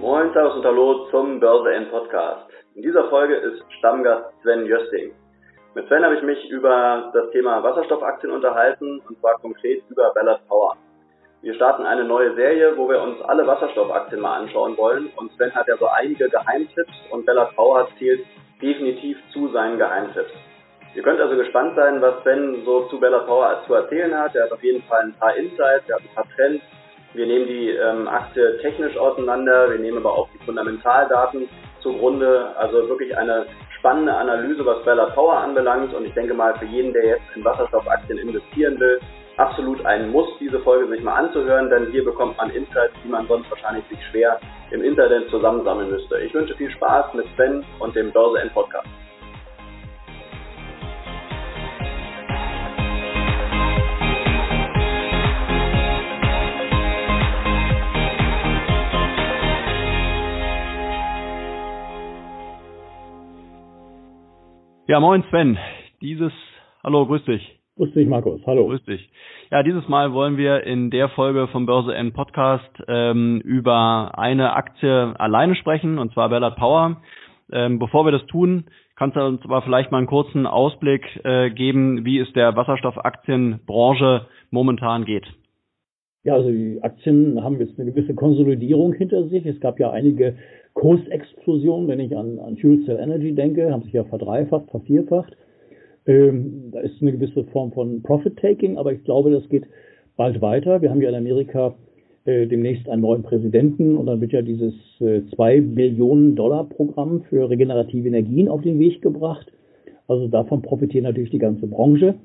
Moin, Servus und Hallo zum Börse N Podcast. In dieser Folge ist Stammgast Sven Jösting. Mit Sven habe ich mich über das Thema Wasserstoffaktien unterhalten und zwar konkret über Ballard Power. Wir starten eine neue Serie, wo wir uns alle Wasserstoffaktien mal anschauen wollen und Sven hat ja so einige Geheimtipps und Ballard Power zählt definitiv zu seinen Geheimtipps. Ihr könnt also gespannt sein, was Sven so zu Ballard Power zu erzählen hat. Er hat auf jeden Fall ein paar Insights, er hat ein paar Trends wir nehmen die ähm, Aktie technisch auseinander, wir nehmen aber auch die Fundamentaldaten zugrunde. Also wirklich eine spannende Analyse, was Ballard Power anbelangt. Und ich denke mal, für jeden, der jetzt in Wasserstoffaktien investieren will, absolut ein Muss, diese Folge sich mal anzuhören, denn hier bekommt man Insights, die man sonst wahrscheinlich sich schwer im Internet zusammensammeln müsste. Ich wünsche viel Spaß mit Sven und dem Börse N Podcast. Ja, moin Sven. Dieses, hallo, grüß dich. Grüß dich, Markus. Hallo. Grüß dich. Ja, dieses Mal wollen wir in der Folge vom Börse N Podcast ähm, über eine Aktie alleine sprechen, und zwar Ballard Power. Ähm, bevor wir das tun, kannst du uns aber vielleicht mal einen kurzen Ausblick äh, geben, wie es der Wasserstoffaktienbranche momentan geht. Ja, also die Aktien haben jetzt eine gewisse Konsolidierung hinter sich. Es gab ja einige Kursexplosion, wenn ich an, an Fuel Cell Energy denke, haben sich ja verdreifacht, vervierfacht. Ähm, da ist eine gewisse Form von Profit-Taking, aber ich glaube, das geht bald weiter. Wir haben ja in Amerika äh, demnächst einen neuen Präsidenten und dann wird ja dieses äh, 2 Billionen Dollar Programm für regenerative Energien auf den Weg gebracht. Also davon profitiert natürlich die ganze Branche.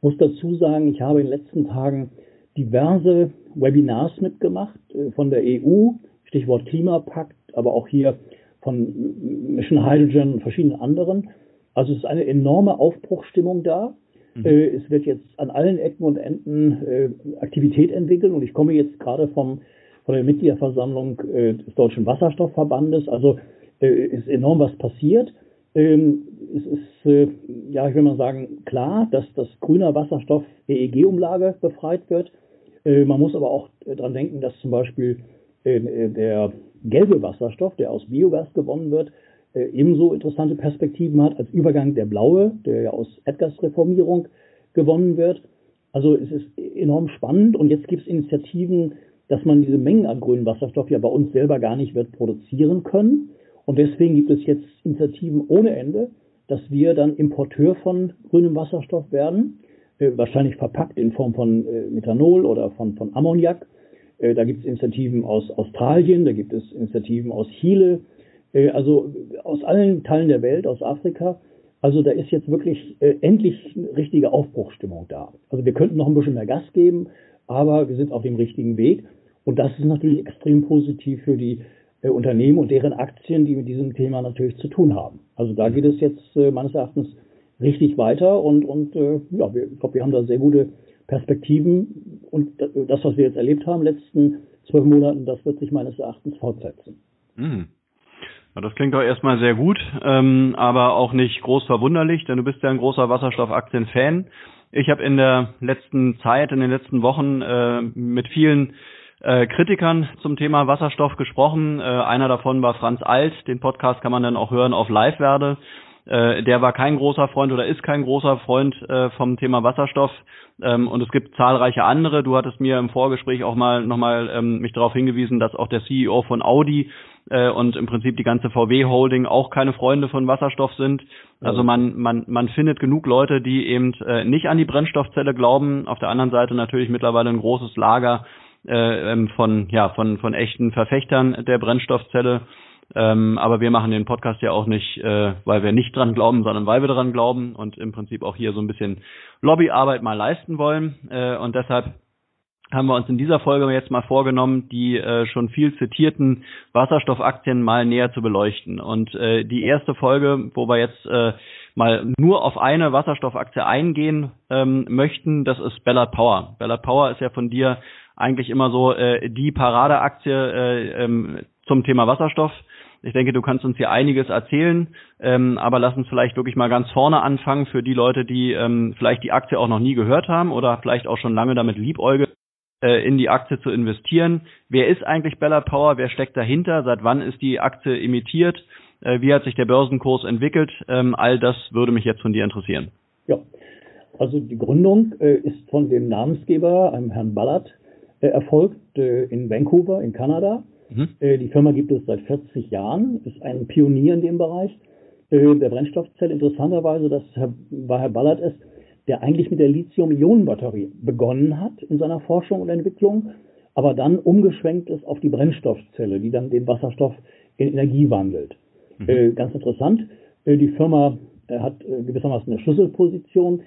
Muss dazu sagen, ich habe in den letzten Tagen diverse Webinars mitgemacht äh, von der EU, Stichwort Klimapakt, aber auch hier von Mission Hydrogen und verschiedenen anderen. Also es ist eine enorme Aufbruchstimmung da. Mhm. Äh, es wird jetzt an allen Ecken und Enden äh, Aktivität entwickeln und ich komme jetzt gerade vom von der Mitgliederversammlung äh, des Deutschen Wasserstoffverbandes. Also ist enorm was passiert. Ähm, es ist, ja, ich will mal sagen, klar, dass das grüner Wasserstoff EEG-Umlage befreit wird. Man muss aber auch daran denken, dass zum Beispiel der gelbe Wasserstoff, der aus Biogas gewonnen wird, äh, ebenso interessante Perspektiven hat als Übergang der blaue, der ja aus Erdgasreformierung gewonnen wird. Also es ist enorm spannend und jetzt gibt es Initiativen, dass man diese Mengen an grünem Wasserstoff ja bei uns selber gar nicht wird produzieren können. Und deswegen gibt es jetzt Initiativen ohne Ende, dass wir dann Importeur von grünem Wasserstoff werden, äh, wahrscheinlich verpackt in Form von äh, Methanol oder von, von Ammoniak da gibt es Initiativen aus Australien, da gibt es Initiativen aus Chile, äh, also aus allen Teilen der Welt, aus Afrika. Also da ist jetzt wirklich äh, endlich eine richtige Aufbruchstimmung da. Also wir könnten noch ein bisschen mehr Gas geben, aber wir sind auf dem richtigen Weg. Und das ist natürlich extrem positiv für die äh, Unternehmen und deren Aktien, die mit diesem Thema natürlich zu tun haben. Also da geht es jetzt äh, meines Erachtens richtig weiter und, und äh, ja, wir, ich glaube, wir haben da sehr gute Perspektiven und das, was wir jetzt erlebt haben letzten zwölf Monaten, das wird sich meines Erachtens fortsetzen. Mhm. Ja, das klingt doch erstmal sehr gut, ähm, aber auch nicht groß verwunderlich, denn du bist ja ein großer Wasserstoffaktien-Fan. Ich habe in der letzten Zeit, in den letzten Wochen äh, mit vielen äh, Kritikern zum Thema Wasserstoff gesprochen. Äh, einer davon war Franz Alt. Den Podcast kann man dann auch hören auf Live werde. Äh, der war kein großer Freund oder ist kein großer Freund äh, vom Thema Wasserstoff. Ähm, und es gibt zahlreiche andere. Du hattest mir im Vorgespräch auch mal nochmal ähm, mich darauf hingewiesen, dass auch der CEO von Audi äh, und im Prinzip die ganze VW Holding auch keine Freunde von Wasserstoff sind. Also man, man, man findet genug Leute, die eben äh, nicht an die Brennstoffzelle glauben. Auf der anderen Seite natürlich mittlerweile ein großes Lager äh, ähm, von, ja, von, von echten Verfechtern der Brennstoffzelle. Ähm, aber wir machen den Podcast ja auch nicht, äh, weil wir nicht dran glauben, sondern weil wir dran glauben und im Prinzip auch hier so ein bisschen Lobbyarbeit mal leisten wollen. Äh, und deshalb haben wir uns in dieser Folge jetzt mal vorgenommen, die äh, schon viel zitierten Wasserstoffaktien mal näher zu beleuchten. Und äh, die erste Folge, wo wir jetzt äh, mal nur auf eine Wasserstoffaktie eingehen ähm, möchten, das ist Ballard Power. Ballard Power ist ja von dir eigentlich immer so äh, die Paradeaktie äh, ähm, zum Thema Wasserstoff. Ich denke, du kannst uns hier einiges erzählen, ähm, aber lass uns vielleicht wirklich mal ganz vorne anfangen für die Leute, die ähm, vielleicht die Aktie auch noch nie gehört haben oder vielleicht auch schon lange damit liebäugeln. äh, in die Aktie zu investieren. Wer ist eigentlich Ballard Power? Wer steckt dahinter? Seit wann ist die Aktie imitiert? Äh, wie hat sich der Börsenkurs entwickelt? Ähm, all das würde mich jetzt von dir interessieren. Ja, also die Gründung äh, ist von dem Namensgeber, einem Herrn Ballard, äh, erfolgt äh, in Vancouver in Kanada. Mhm. Äh, die Firma gibt es seit 40 Jahren, ist ein Pionier in dem Bereich äh, der Brennstoffzelle. Interessanterweise, das war Herr Ballard es, der eigentlich mit der Lithium-Ionen-Batterie begonnen hat in seiner Forschung und Entwicklung, aber dann umgeschwenkt ist auf die Brennstoffzelle, die dann den Wasserstoff in Energie wandelt. Mhm. Äh, ganz interessant. Die Firma hat gewissermaßen eine Schlüsselposition.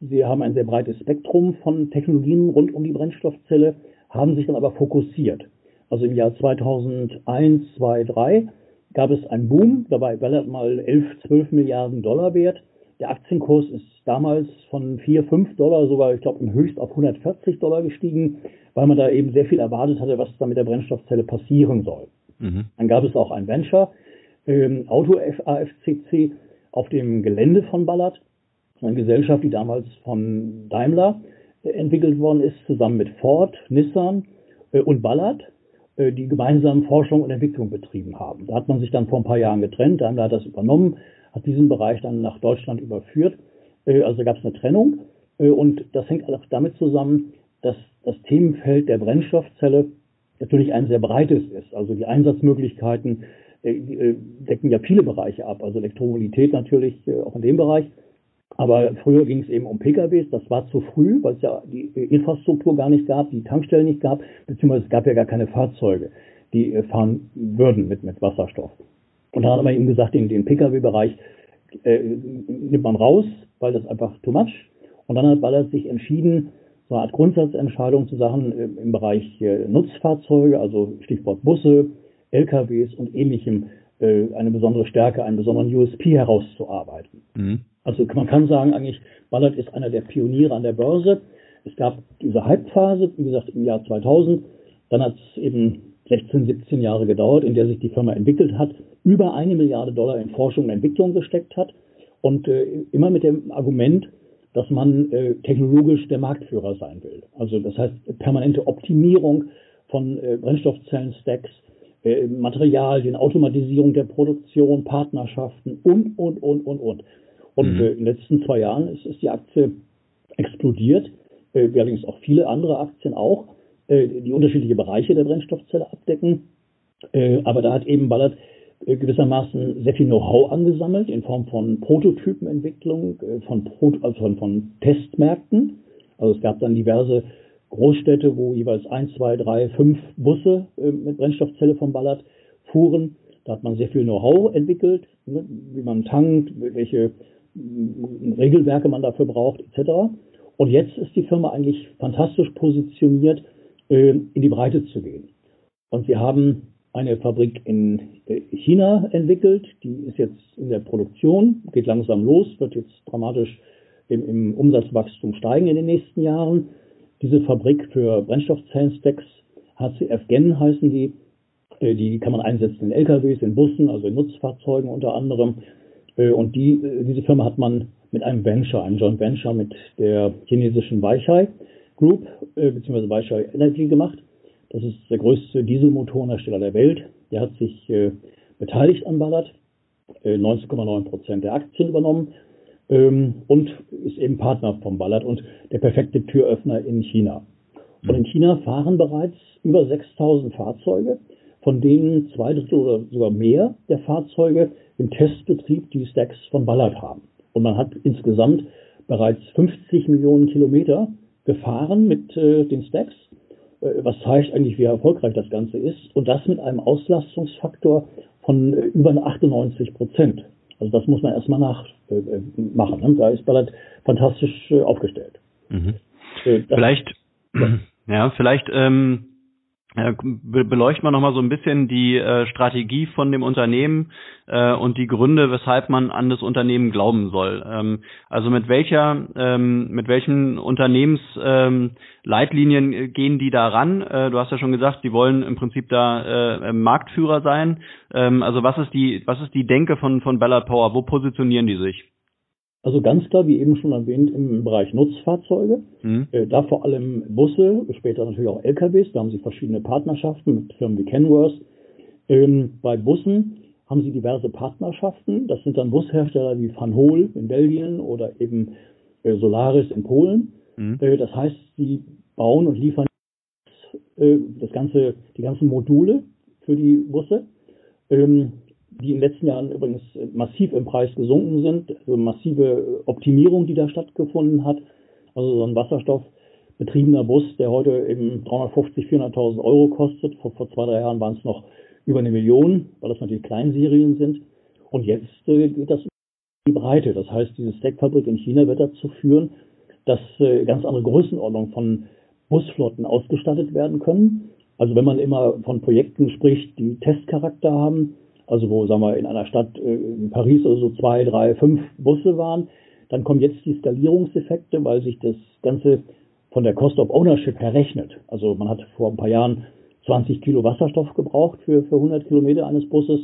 Sie haben ein sehr breites Spektrum von Technologien rund um die Brennstoffzelle, haben sich dann aber fokussiert. Also im Jahr 2001, 2, 3 gab es einen Boom, dabei Ballard mal 11, 12 Milliarden Dollar wert. Der Aktienkurs ist damals von 4, 5 Dollar sogar, ich glaube, im Höchst auf 140 Dollar gestiegen, weil man da eben sehr viel erwartet hatte, was da mit der Brennstoffzelle passieren soll. Mhm. Dann gab es auch ein Venture, ähm, Auto AFCC, auf dem Gelände von Ballard, eine Gesellschaft, die damals von Daimler äh, entwickelt worden ist, zusammen mit Ford, Nissan äh, und Ballard, die gemeinsam Forschung und Entwicklung betrieben haben. Da hat man sich dann vor ein paar Jahren getrennt, Daimler hat das übernommen, hat diesen Bereich dann nach Deutschland überführt. Äh, also gab es eine Trennung äh, und das hängt auch damit zusammen, dass das Themenfeld der Brennstoffzelle natürlich ein sehr breites ist. Also die Einsatzmöglichkeiten äh, decken ja viele Bereiche ab, also Elektromobilität natürlich auch in dem Bereich. Aber früher ging es eben um PKWs, das war zu früh, weil es ja die Infrastruktur gar nicht gab, die Tankstellen nicht gab, beziehungsweise es gab ja gar keine Fahrzeuge, die fahren würden mit, mit Wasserstoff. Und dann hat man ihm gesagt, den, den Pkw-Bereich äh, nimmt man raus, weil das einfach too much. Und dann hat Ballard sich entschieden, so eine Art Grundsatzentscheidung zu Sachen äh, im Bereich äh, Nutzfahrzeuge, also Stichwort Busse, LKWs und ähnlichem, äh, eine besondere Stärke, einen besonderen USP herauszuarbeiten. Mhm. Also man kann sagen, eigentlich, Ballard ist einer der Pioniere an der Börse. Es gab diese Halbphase, wie gesagt, im Jahr 2000. Dann hat es eben 16, 17 Jahre gedauert, in der sich die Firma entwickelt hat, über eine Milliarde Dollar in Forschung und Entwicklung gesteckt hat und äh, immer mit dem Argument, dass man äh, technologisch der Marktführer sein will. Also das heißt permanente Optimierung von äh, Brennstoffzellen-Stacks, äh, Materialien, Automatisierung der Produktion, Partnerschaften und, und, und, und, und. Und mhm. äh, in den letzten zwei Jahren ist, ist die Aktie explodiert, äh, allerdings auch viele andere Aktien auch. Äh, die unterschiedliche Bereiche der Brennstoffzelle abdecken. Äh, aber da hat eben Ballard äh, gewissermaßen sehr viel Know-how angesammelt in Form von Prototypenentwicklung, von, Pro also von, von Testmärkten. Also es gab dann diverse Großstädte, wo jeweils ein, zwei, drei, fünf Busse mit Brennstoffzelle von Ballard fuhren. Da hat man sehr viel Know-how entwickelt, ne, wie man tankt, welche Regelwerke man dafür braucht, etc. Und jetzt ist die Firma eigentlich fantastisch positioniert, äh, in die Breite zu gehen. Und wir haben eine Fabrik in äh, China entwickelt, die ist jetzt in der Produktion, geht langsam los, wird jetzt dramatisch im, im Umsatzwachstum steigen in den nächsten Jahren. Diese Fabrik für Brennstoffzellenstacks, HCF Gen heißen die, äh, die kann man einsetzen in LKWs, in Bussen, also in Nutzfahrzeugen unter anderem. Und die, diese Firma hat man mit einem Venture, einem Joint Venture mit der chinesischen Weichai Group äh, bzw. Weichai Energy gemacht. Das ist der größte Dieselmotorenhersteller der Welt. Der hat sich äh, beteiligt an Ballard, äh, 19,9 Prozent der Aktien übernommen ähm, und ist eben Partner von Ballard und der perfekte Türöffner in China. Und in China fahren bereits über 6000 Fahrzeuge, von denen zwei Drittel oder sogar mehr der Fahrzeuge im Testbetrieb die Stacks von Ballard haben. Und man hat insgesamt bereits 50 Millionen Kilometer gefahren mit äh, den Stacks, äh, was zeigt eigentlich, wie erfolgreich das Ganze ist. Und das mit einem Auslastungsfaktor von äh, über 98 Prozent. Also das muss man erstmal nachmachen. Äh, ne? Da ist Ballard fantastisch äh, aufgestellt. Mhm. vielleicht, ja, vielleicht ähm, beleuchten wir nochmal so ein bisschen die äh, Strategie von dem Unternehmen äh, und die Gründe, weshalb man an das Unternehmen glauben soll. Ähm, also mit welcher, ähm, mit welchen Unternehmensleitlinien ähm, gehen die da ran? Äh, du hast ja schon gesagt, die wollen im Prinzip da äh, Marktführer sein. Ähm, also was ist die, was ist die Denke von von Ballard Power? Wo positionieren die sich? Also ganz klar, wie eben schon erwähnt, im Bereich Nutzfahrzeuge, mhm. äh, da vor allem Busse, später natürlich auch LKWs, da haben sie verschiedene Partnerschaften mit Firmen wie Kenworth. Ähm, bei Bussen haben sie diverse Partnerschaften, das sind dann Bushersteller wie Van Hool in Belgien oder eben äh, Solaris in Polen. Mhm. Äh, das heißt, sie bauen und liefern äh, das ganze, die ganzen Module für die Busse. Ähm, die in den letzten Jahren übrigens massiv im Preis gesunken sind, also massive Optimierung, die da stattgefunden hat. Also so ein wasserstoffbetriebener Bus, der heute eben 350, 400.000 Euro kostet. Vor, vor zwei, drei Jahren waren es noch über eine Million, weil das natürlich Kleinserien sind. Und jetzt äh, geht das in die Breite. Das heißt, diese Stackfabrik in China wird dazu führen, dass äh, ganz andere Größenordnungen von Busflotten ausgestattet werden können. Also wenn man immer von Projekten spricht, die Testcharakter haben, also wo, sagen wir, in einer Stadt äh, in Paris oder so zwei, drei, fünf Busse waren. Dann kommen jetzt die Skalierungseffekte, weil sich das Ganze von der Cost of Ownership her rechnet. Also man hat vor ein paar Jahren 20 Kilo Wasserstoff gebraucht für, für 100 Kilometer eines Busses.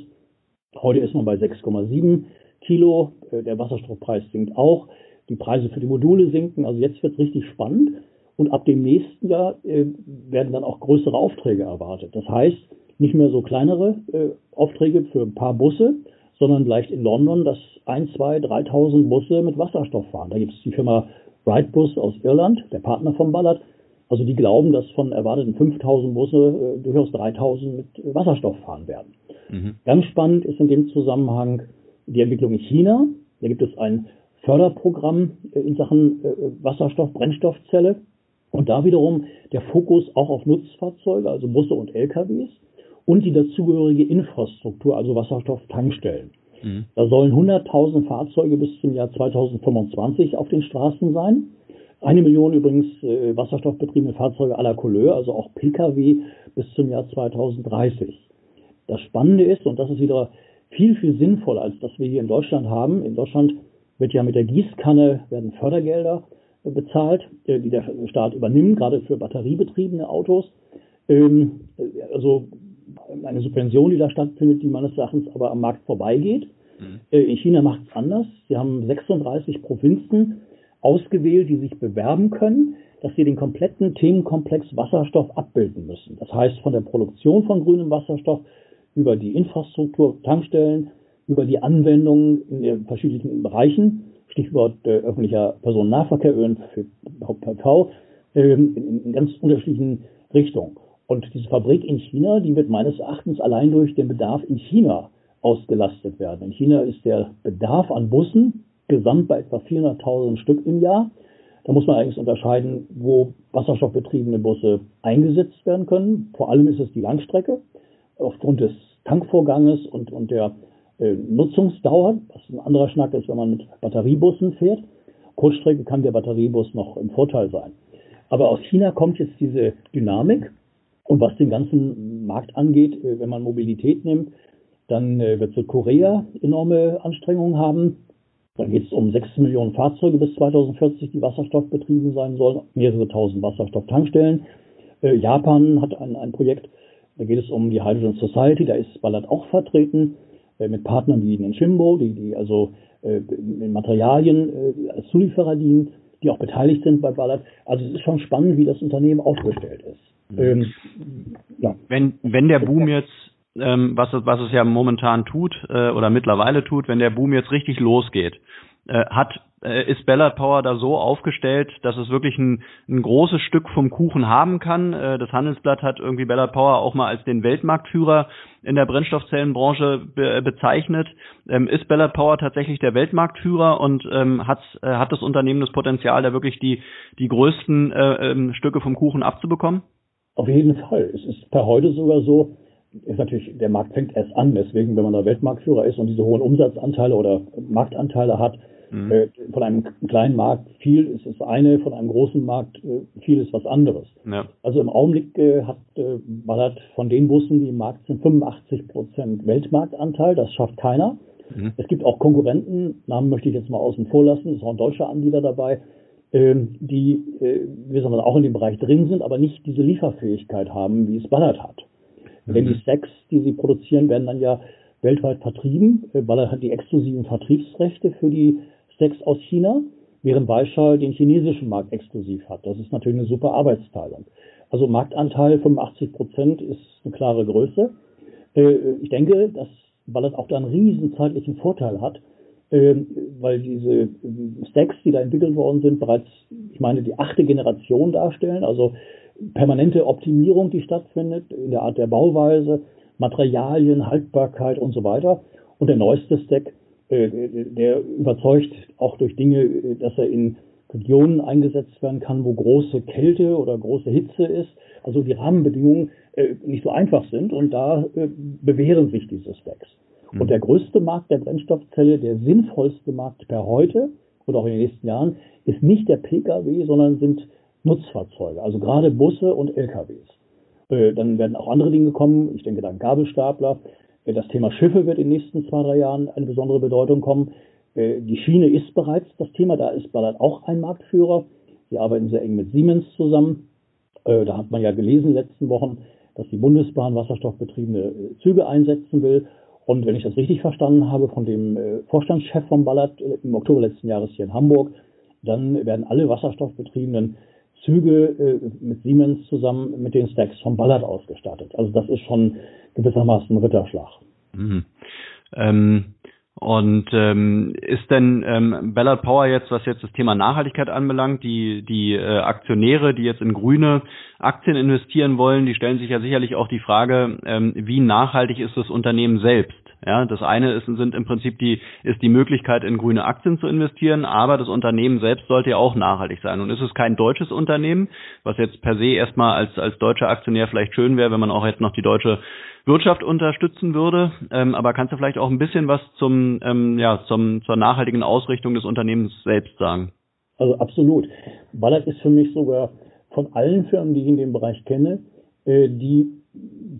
Heute ist man bei 6,7 Kilo. Äh, der Wasserstoffpreis sinkt auch. Die Preise für die Module sinken. Also jetzt wird es richtig spannend. Und ab dem nächsten Jahr äh, werden dann auch größere Aufträge erwartet. Das heißt, nicht mehr so kleinere äh, Aufträge für ein paar Busse, sondern vielleicht in London, dass ein, zwei, 3.000 Busse mit Wasserstoff fahren. Da gibt es die Firma Wrightbus aus Irland, der Partner von Ballard. Also die glauben, dass von erwarteten 5.000 Busse äh, durchaus 3.000 mit Wasserstoff fahren werden. Mhm. Ganz spannend ist in dem Zusammenhang die Entwicklung in China. Da gibt es ein Förderprogramm äh, in Sachen äh, Wasserstoff, Brennstoffzelle. Und da wiederum der Fokus auch auf Nutzfahrzeuge, also Busse und LKWs und die dazugehörige Infrastruktur, also Wasserstofftankstellen. Mhm. Da sollen 100.000 Fahrzeuge bis zum Jahr 2025 auf den Straßen sein. Eine Million übrigens äh, wasserstoffbetriebene Fahrzeuge la Couleur, also auch Pkw bis zum Jahr 2030. Das Spannende ist, und das ist wieder viel, viel sinnvoller, als das wir hier in Deutschland haben. In Deutschland wird ja mit der Gießkanne werden Fördergelder äh, bezahlt, äh, die der Staat übernimmt, gerade für batteriebetriebene Autos. Ähm, äh, also eine Subvention, die da stattfindet, die meines Erachtens aber am Markt vorbeigeht. Mhm. Äh, in China macht es anders. Sie haben 36 Provinzen ausgewählt, die sich bewerben können, dass sie den kompletten Themenkomplex Wasserstoff abbilden müssen. Das heißt, von der Produktion von grünem Wasserstoff über die Infrastruktur, Tankstellen, über die Anwendungen in den verschiedenen Bereichen, Stichwort äh, öffentlicher Personennahverkehr, ÖPNV, äh, in, in ganz unterschiedlichen Richtungen. Und diese Fabrik in China, die wird meines Erachtens allein durch den Bedarf in China ausgelastet werden. In China ist der Bedarf an Bussen gesamt bei etwa 400.000 Stück im Jahr. Da muss man eigentlich unterscheiden, wo wasserstoffbetriebene Busse eingesetzt werden können. Vor allem ist es die Langstrecke aufgrund des Tankvorganges und, und der äh, Nutzungsdauer, was ein anderer Schnack ist, wenn man mit Batteriebussen fährt. Kurzstrecke kann der Batteriebus noch im Vorteil sein. Aber aus China kommt jetzt diese Dynamik und was den ganzen Markt angeht, äh, wenn man Mobilität nimmt, dann äh, wird Südkorea enorme Anstrengungen haben. Dann geht es um 6 Millionen Fahrzeuge bis 2040, die wasserstoffbetrieben sein sollen, mehrere tausend Wasserstofftankstellen. Äh, Japan hat ein, ein Projekt, da geht es um die Hydrogen Society, da ist Ballard auch vertreten, mit Partnern wie Nishimbo, die, die also Materialien als Zulieferer dienen, die auch beteiligt sind bei Ballard. Also es ist schon spannend, wie das Unternehmen aufgestellt ist. Ähm, ja. Wenn, wenn der Boom jetzt, ähm, was, was es ja momentan tut äh, oder mittlerweile tut, wenn der Boom jetzt richtig losgeht, äh, hat äh, ist Ballard Power da so aufgestellt, dass es wirklich ein, ein großes Stück vom Kuchen haben kann. Äh, das Handelsblatt hat irgendwie Ballard Power auch mal als den Weltmarktführer in der Brennstoffzellenbranche be bezeichnet. Ähm, ist Ballard Power tatsächlich der Weltmarktführer und ähm, hat, äh, hat das Unternehmen das Potenzial, da wirklich die, die größten äh, ähm, Stücke vom Kuchen abzubekommen? Auf jeden Fall. Es ist per heute sogar so, ist natürlich, der Markt fängt erst an, deswegen, wenn man da Weltmarktführer ist und diese hohen Umsatzanteile oder Marktanteile hat, mhm. äh, von einem kleinen Markt viel ist das eine, von einem großen Markt äh, viel ist was anderes. Ja. Also im Augenblick äh, hat äh, Ballard von den Bussen, die im Markt sind, 85 Prozent Weltmarktanteil, das schafft keiner. Mhm. Es gibt auch Konkurrenten, Namen möchte ich jetzt mal außen vor lassen, ist auch ein deutscher Anbieter dabei, ähm, die, äh, wie soll man auch in dem Bereich drin sind, aber nicht diese Lieferfähigkeit haben, wie es Ballard hat. Mhm. Denn die Stacks, die sie produzieren, werden dann ja weltweit vertrieben. Äh, Ballard hat die exklusiven Vertriebsrechte für die Stacks aus China, während Weishal den chinesischen Markt exklusiv hat. Das ist natürlich eine super Arbeitsteilung. Also Marktanteil 85 Prozent ist eine klare Größe. Äh, ich denke, dass Ballard auch da einen riesen zeitlichen Vorteil hat, äh, weil diese äh, Stacks, die da entwickelt worden sind, bereits, ich meine, die achte Generation darstellen, also permanente Optimierung, die stattfindet in der Art der Bauweise, Materialien, Haltbarkeit und so weiter. Und der neueste Stack, der überzeugt auch durch Dinge, dass er in Regionen eingesetzt werden kann, wo große Kälte oder große Hitze ist, also die Rahmenbedingungen äh, nicht so einfach sind und da äh, bewähren sich diese Stacks. Mhm. Und der größte Markt der Brennstoffzelle, der sinnvollste Markt per heute oder auch in den nächsten Jahren, ist nicht der Pkw, sondern sind Nutzfahrzeuge, also gerade Busse und LKWs. Äh, dann werden auch andere Dinge kommen, ich denke dann Gabelstapler. Äh, das Thema Schiffe wird in den nächsten zwei, drei Jahren eine besondere Bedeutung kommen. Äh, die Schiene ist bereits das Thema, da ist Ballard auch ein Marktführer. Sie arbeiten sehr eng mit Siemens zusammen. Äh, da hat man ja gelesen in den letzten Wochen, dass die Bundesbahn wasserstoffbetriebene Züge einsetzen will. Und wenn ich das richtig verstanden habe von dem Vorstandschef von Ballard im Oktober letzten Jahres hier in Hamburg, dann werden alle wasserstoffbetriebenen Züge mit Siemens zusammen mit den Stacks von Ballard ausgestattet. Also das ist schon gewissermaßen Ritterschlag. Mhm. Ähm, und ähm, ist denn ähm, Ballard Power jetzt, was jetzt das Thema Nachhaltigkeit anbelangt, die die äh, Aktionäre, die jetzt in grüne Aktien investieren wollen, die stellen sich ja sicherlich auch die Frage, ähm, wie nachhaltig ist das Unternehmen selbst? Ja, das eine ist, sind im Prinzip die, ist die Möglichkeit, in grüne Aktien zu investieren, aber das Unternehmen selbst sollte ja auch nachhaltig sein. Und ist es kein deutsches Unternehmen, was jetzt per se erstmal als, als deutscher Aktionär vielleicht schön wäre, wenn man auch jetzt noch die deutsche Wirtschaft unterstützen würde. Ähm, aber kannst du vielleicht auch ein bisschen was zum, ähm, ja, zum, zur nachhaltigen Ausrichtung des Unternehmens selbst sagen? Also absolut. Ballard ist für mich sogar von allen Firmen, die ich in dem Bereich kenne, äh, die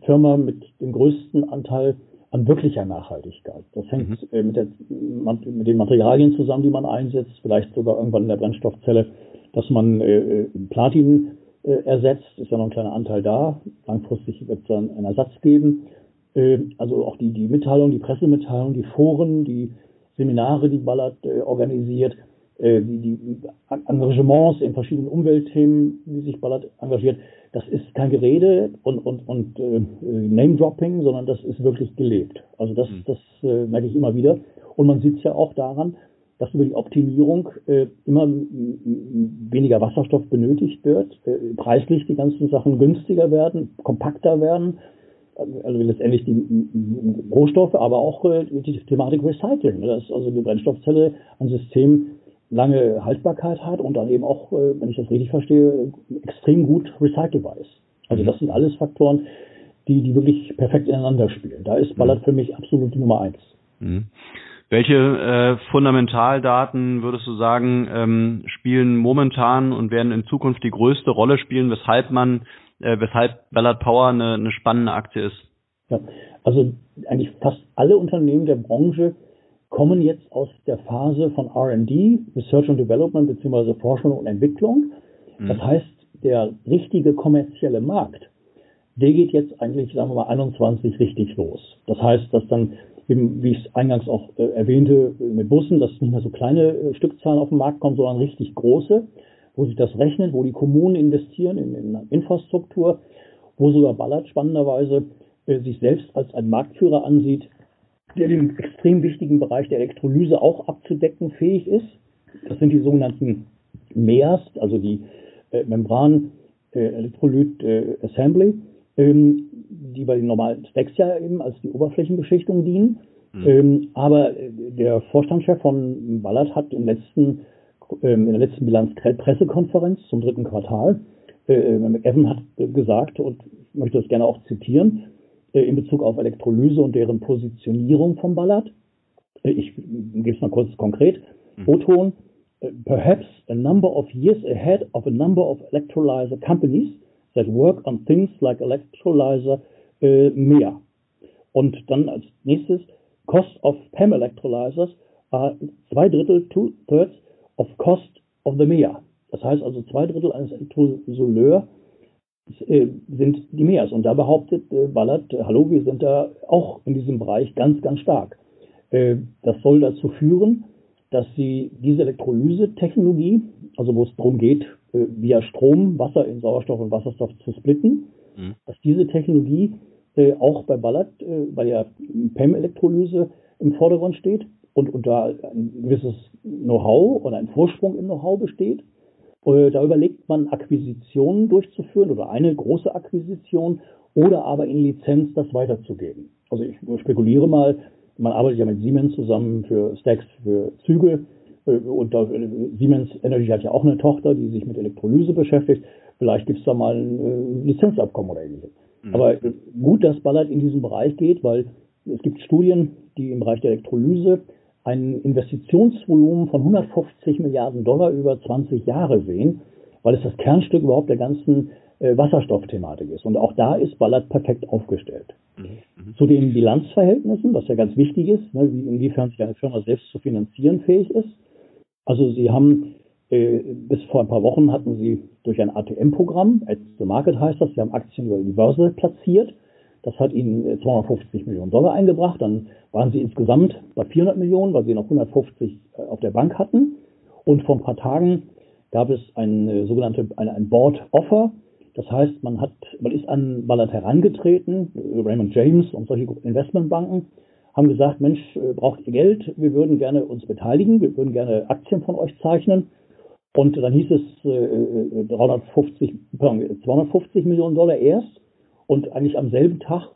Firma mit dem größten Anteil an wirklicher Nachhaltigkeit. Das hängt mhm. äh, mit, der, mit, den Materialien zusammen, die man einsetzt, vielleicht sogar irgendwann in der Brennstoffzelle, dass man äh, äh Platin äh, ersetzt, ist ja noch ein kleiner Anteil da. Langfristig wird es dann einen Ersatz geben. Äh, also auch die, die Mitteilung, die Pressemitteilung, die Foren, die Seminare, die Ballard äh, organisiert, die, die Engagements in verschiedenen Umweltthemen, die sich Ballard engagiert, das ist kein Gerede und, und, und äh, Name-Dropping, sondern das ist wirklich gelebt. Also das, mhm. das äh, merke ich immer wieder. Und man sieht es ja auch daran, dass über die Optimierung äh, immer weniger Wasserstoff benötigt wird, äh, preislich die ganzen Sachen günstiger werden, kompakter werden, also letztendlich die Rohstoffe, aber auch äh, die Thematik Recycling, dass also die Brennstoffzelle ein System lange Haltbarkeit hat und dann eben auch, äh, wenn ich das richtig verstehe, extrem gut recycelbar ist. Also mhm. das sind alles Faktoren, die, die wirklich perfekt ineinander spielen. Da ist Ballard mhm. für mich absolut die Nummer eins. Mhm. Welche äh, Fundamentaldaten würdest du sagen ähm, spielen momentan und werden in Zukunft die größte Rolle spielen, weshalb man, äh, weshalb Ballard Power eine, eine spannende Aktie ist? Ja, also eigentlich fast alle Unternehmen der Branche kommen jetzt aus der Phase von R&D, Research and Development beziehungsweise Forschung und Entwicklung. Mhm. Das heißt, der richtige kommerzielle Markt, der geht jetzt eigentlich, sagen wir mal, 21 richtig los. Das heißt, dass dann eben, wie ich es eingangs auch äh, erwähnte, mit Bussen, dass nicht mehr so kleine äh, Stückzahlen auf den Markt kommen, sondern richtig große, wo sich das rechnet, wo die Kommunen investieren in, in Infrastruktur, wo sogar Ballard spannenderweise äh, sich selbst als ein Marktführer ansieht, der den extrem wichtigen Bereich der Elektrolyse auch abzudecken fähig ist. Das sind die sogenannten MEAS, also die äh, Membran äh, Elektrolyt äh, Assembly. Ähm, die bei den normalen Stacks ja eben als die Oberflächenbeschichtung dienen. Mhm. Ähm, aber der Vorstandschef von Ballard hat im letzten, ähm, in der letzten Bilanz-Pressekonferenz zum dritten Quartal, äh, McEvan hat gesagt, und ich möchte das gerne auch zitieren, äh, in Bezug auf Elektrolyse und deren Positionierung von Ballard. Äh, ich gebe es mal kurz konkret. Mhm. O-Ton, äh, perhaps a number of years ahead of a number of electrolyzer companies that work on things like electrolyzer äh, mehr. Und dann als nächstes, Cost of PEM Electrolyzers are zwei Drittel, two thirds of cost of the MEA. Das heißt also zwei Drittel eines Elektrosoleur äh, sind die MEAs. Und da behauptet äh, Ballard, äh, hallo, wir sind da auch in diesem Bereich ganz, ganz stark. Äh, das soll dazu führen, dass sie diese Elektrolyse-Technologie, also wo es darum geht, äh, via Strom Wasser in Sauerstoff und Wasserstoff zu splitten, mhm. dass diese Technologie äh, auch bei Ballard, äh, bei der PEM-Elektrolyse im Vordergrund steht und, und da ein gewisses Know-how oder ein Vorsprung im Know-how besteht. Äh, da überlegt man, Akquisitionen durchzuführen oder eine große Akquisition oder aber in Lizenz das weiterzugeben. Also ich spekuliere mal, man arbeitet ja mit Siemens zusammen für Stacks, für Züge. Äh, und da, Siemens Energy hat ja auch eine Tochter, die sich mit Elektrolyse beschäftigt. Vielleicht gibt es da mal ein äh, Lizenzabkommen oder ähnliches. Mhm. Aber gut, dass Ballard in diesen Bereich geht, weil es gibt Studien, die im Bereich der Elektrolyse ein Investitionsvolumen von 150 Milliarden Dollar über 20 Jahre sehen, weil es das Kernstück überhaupt der ganzen äh, Wasserstoffthematik ist. Und auch da ist Ballard perfekt aufgestellt. Mhm. mhm. Zu den Bilanzverhältnissen, was ja ganz wichtig ist, ne, wie, inwiefern sich eine Firma selbst zu finanzieren fähig ist. Also Sie haben äh, bis vor ein paar Wochen hatten Sie durch ein ATM-Programm, at the Market heißt das, Sie haben Aktien über die Börse platziert das hat ihnen 250 Millionen Dollar eingebracht. Dann waren sie insgesamt bei 400 Millionen, weil sie noch 150 äh, auf der Bank hatten. Und vor ein paar Tagen gab es ein sogenannte ein, ein Board Offer. Das heißt, man hat, man ist an Ballard herangetreten, Raymond James und solche Investmentbanken haben gesagt, Mensch, äh, braucht ihr Geld? Wir würden gerne uns beteiligen, wir würden gerne Aktien von euch zeichnen. Und dann hieß es äh, 350, 250 Millionen Dollar erst. Und eigentlich am selben Tag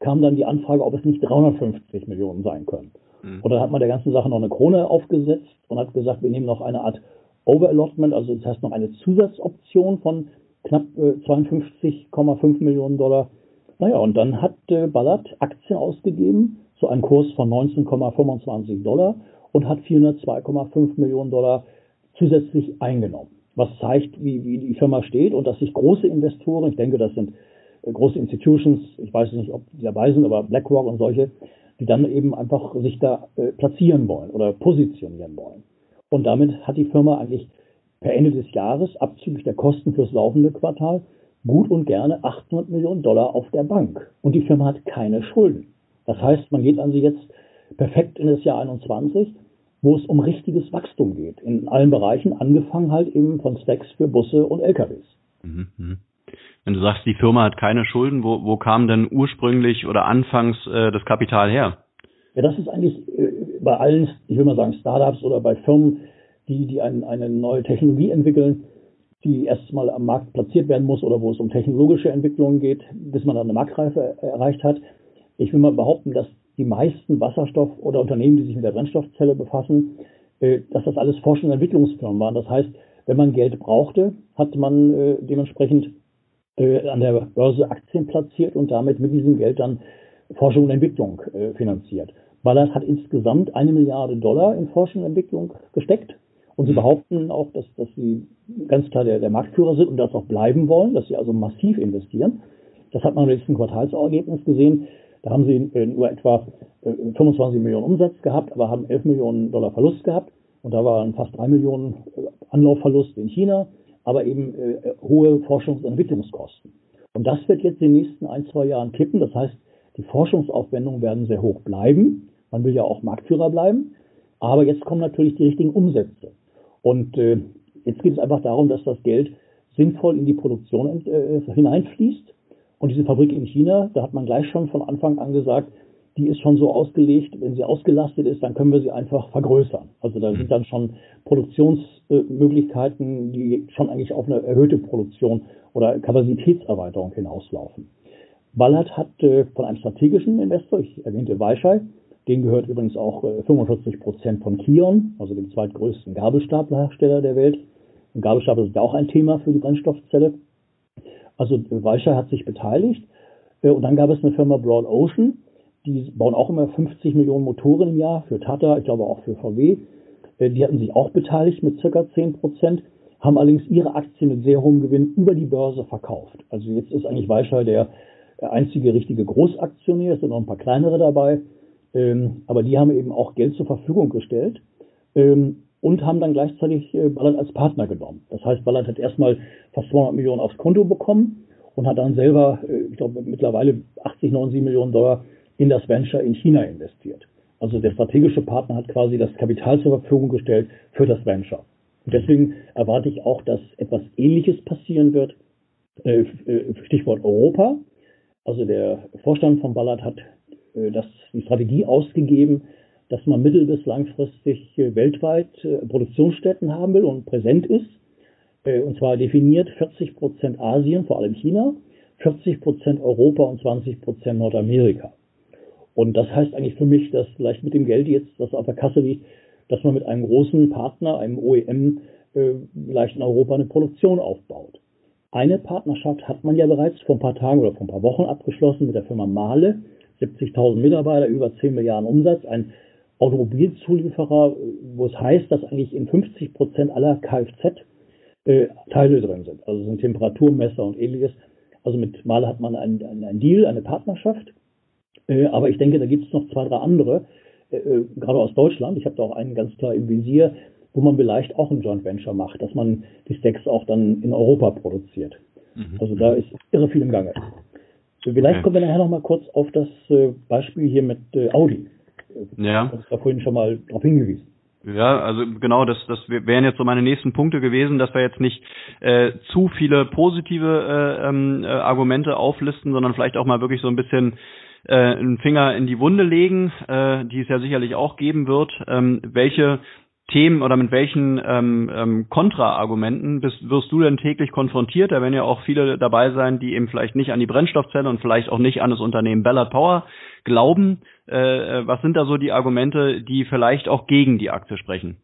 kam dann die Anfrage, ob es nicht 350 Millionen sein können. Mhm. Und dann hat man der ganzen Sache noch eine Krone aufgesetzt und hat gesagt, wir nehmen noch eine Art Overallotment, also das heißt noch eine Zusatzoption von knapp äh, 52,5 Millionen Dollar. Naja, und dann hat äh, Ballard Aktien ausgegeben zu einem Kurs von 19,25 Dollar und hat 402,5 Millionen Dollar zusätzlich eingenommen. Was zeigt, wie, wie die Firma steht und dass sich große Investoren, ich denke, das sind große Institutions, ich weiß nicht, ob die dabei sind, aber BlackRock und solche, die dann eben einfach sich da äh, platzieren wollen oder positionieren wollen. Und damit hat die Firma eigentlich per Ende des Jahres abzüglich der Kosten fürs laufende Quartal gut und gerne 800 Millionen Dollar auf der Bank. Und die Firma hat keine Schulden. Das heißt, man geht also jetzt perfekt in das Jahr 21, wo es um richtiges Wachstum geht. In allen Bereichen, angefangen halt eben von Stacks für Busse und LKWs. Mhm. Wenn du sagst, die Firma hat keine Schulden, wo, wo kam denn ursprünglich oder anfangs äh, das Kapital her? Ja, das ist eigentlich äh, bei allen, ich will mal sagen, Startups oder bei Firmen, die, die ein, eine neue Technologie entwickeln, die erstmal am Markt platziert werden muss oder wo es um technologische Entwicklungen geht, bis man dann eine Marktreife erreicht hat. Ich will mal behaupten, dass die meisten Wasserstoff- oder Unternehmen, die sich mit der Brennstoffzelle befassen, äh, dass das alles Forschung- und Entwicklungsfirmen waren. Das heißt, wenn man Geld brauchte, hat man äh, dementsprechend äh, an der Börse Aktien platziert und damit mit diesem Geld dann Forschung und Entwicklung äh, finanziert. Ballard hat insgesamt eine Milliarde Dollar in Forschung und Entwicklung gesteckt. Und sie mhm. behaupten auch, dass, dass sie ganz klar der, der Marktführer sind und das auch bleiben wollen, dass sie also massiv investieren. Das hat man im letzten Quartalsergebnis gesehen. Da haben sie äh, nur etwa 25 Millionen Umsatz gehabt, aber haben 11 Millionen Dollar Verlust gehabt. Und da waren fast drei Millionen Anlaufverlust in China aber eben äh, hohe Forschungs- und Entwicklungskosten. Und das wird jetzt in den nächsten ein, zwei Jahren kippen. Das heißt, die Forschungsaufwendungen werden sehr hoch bleiben. Man will ja auch Marktführer bleiben. Aber jetzt kommen natürlich die richtigen Umsätze. Und äh, jetzt geht es einfach darum, dass das Geld sinnvoll in die Produktion äh, hineinfließt. Und diese Fabrik in China, da hat man gleich schon von Anfang an gesagt, die ist schon so ausgelegt, wenn sie ausgelastet ist, dann können wir sie einfach vergrößern. Also da sind mhm. dann schon Produktionsmöglichkeiten, die schon eigentlich auf eine erhöhte Produktion oder Kapazitätserweiterung hinauslaufen. Ballard hat äh, von einem strategischen Investor, ich erwähnte Weishai, den gehört übrigens auch 45 äh, Prozent von Kion, also dem zweitgrößten Gabelstaplerhersteller der Welt. Und Gabelstapler ist ja auch ein Thema für die Brennstoffzelle. Also Weishai hat sich beteiligt. Äh, und dann gab es eine Firma Broad Ocean, die bauen auch immer 50 Millionen Motoren im Jahr für Tata, ich glaube auch für VW. Äh, die hatten sich auch beteiligt mit circa 10 Prozent, haben allerdings ihre Aktien mit sehr hohem Gewinn über die Börse verkauft. Also jetzt ist eigentlich Weichai der einzige richtige Großaktionär, es sind noch ein paar kleinere dabei, ähm, aber die haben eben auch Geld zur Verfügung gestellt ähm, und haben dann gleichzeitig äh, Ballard als Partner genommen. Das heißt, Ballard hat erstmal fast 200 Millionen aufs Konto bekommen und hat dann selber, äh, ich glaube, mittlerweile 80, 90 Millionen Dollar in das Venture in China investiert. Also der strategische Partner hat quasi das Kapital zur Verfügung gestellt für das Venture. Und deswegen erwarte ich auch, dass etwas Ähnliches passieren wird. Äh, äh, Stichwort Europa. Also der Vorstand von Ballard hat äh, das, die Strategie ausgegeben, dass man mittel- bis langfristig weltweit Produktionsstätten haben will und präsent ist. Und zwar definiert 40 Prozent Asien, vor allem China, 40 Prozent Europa und 20 Prozent Nordamerika. Und das heißt eigentlich für mich, dass vielleicht mit dem Geld jetzt, das auf der Kasse liegt, dass man mit einem großen Partner, einem OEM, äh, vielleicht in Europa eine Produktion aufbaut. Eine Partnerschaft hat man ja bereits vor ein paar Tagen oder vor ein paar Wochen abgeschlossen mit der Firma Mahle. 70.000 Mitarbeiter, über 10 Milliarden Umsatz, ein Automobilzulieferer, wo es heißt, dass eigentlich in 50 Prozent aller Kfz äh, Teile drin sind. Also sind Temperaturmesser und ähnliches. Also mit Mahle hat man einen, einen Deal, eine Partnerschaft. Äh, aber ich denke, da gibt es noch zwei, drei andere, äh, äh, gerade aus Deutschland. Ich habe da auch einen ganz klar im Visier, wo man vielleicht auch ein Joint Venture macht, dass man die Stacks auch dann in Europa produziert. Mhm. Also da ist irre viel im Gange. Vielleicht okay. kommen wir nachher noch mal kurz auf das Beispiel hier mit Audi. Ja. Das war vorhin schon mal darauf hingewiesen. Ja, also genau, das, das wären jetzt so meine nächsten Punkte gewesen, dass wir jetzt nicht äh, zu viele positive äh, ähm, äh, Argumente auflisten, sondern vielleicht auch mal wirklich so ein bisschen äh, einen Finger in die Wunde legen, äh, die es ja sicherlich auch geben wird. Ähm, welche Themen oder mit welchen ähm, ähm, Kontraargumenten wirst du denn täglich konfrontiert? Da werden ja auch viele dabei sein, die eben vielleicht nicht an die Brennstoffzelle und vielleicht auch nicht an das Unternehmen Ballard Power glauben. Äh, äh was sind da so die Argumente, die vielleicht auch gegen die Aktie sprechen?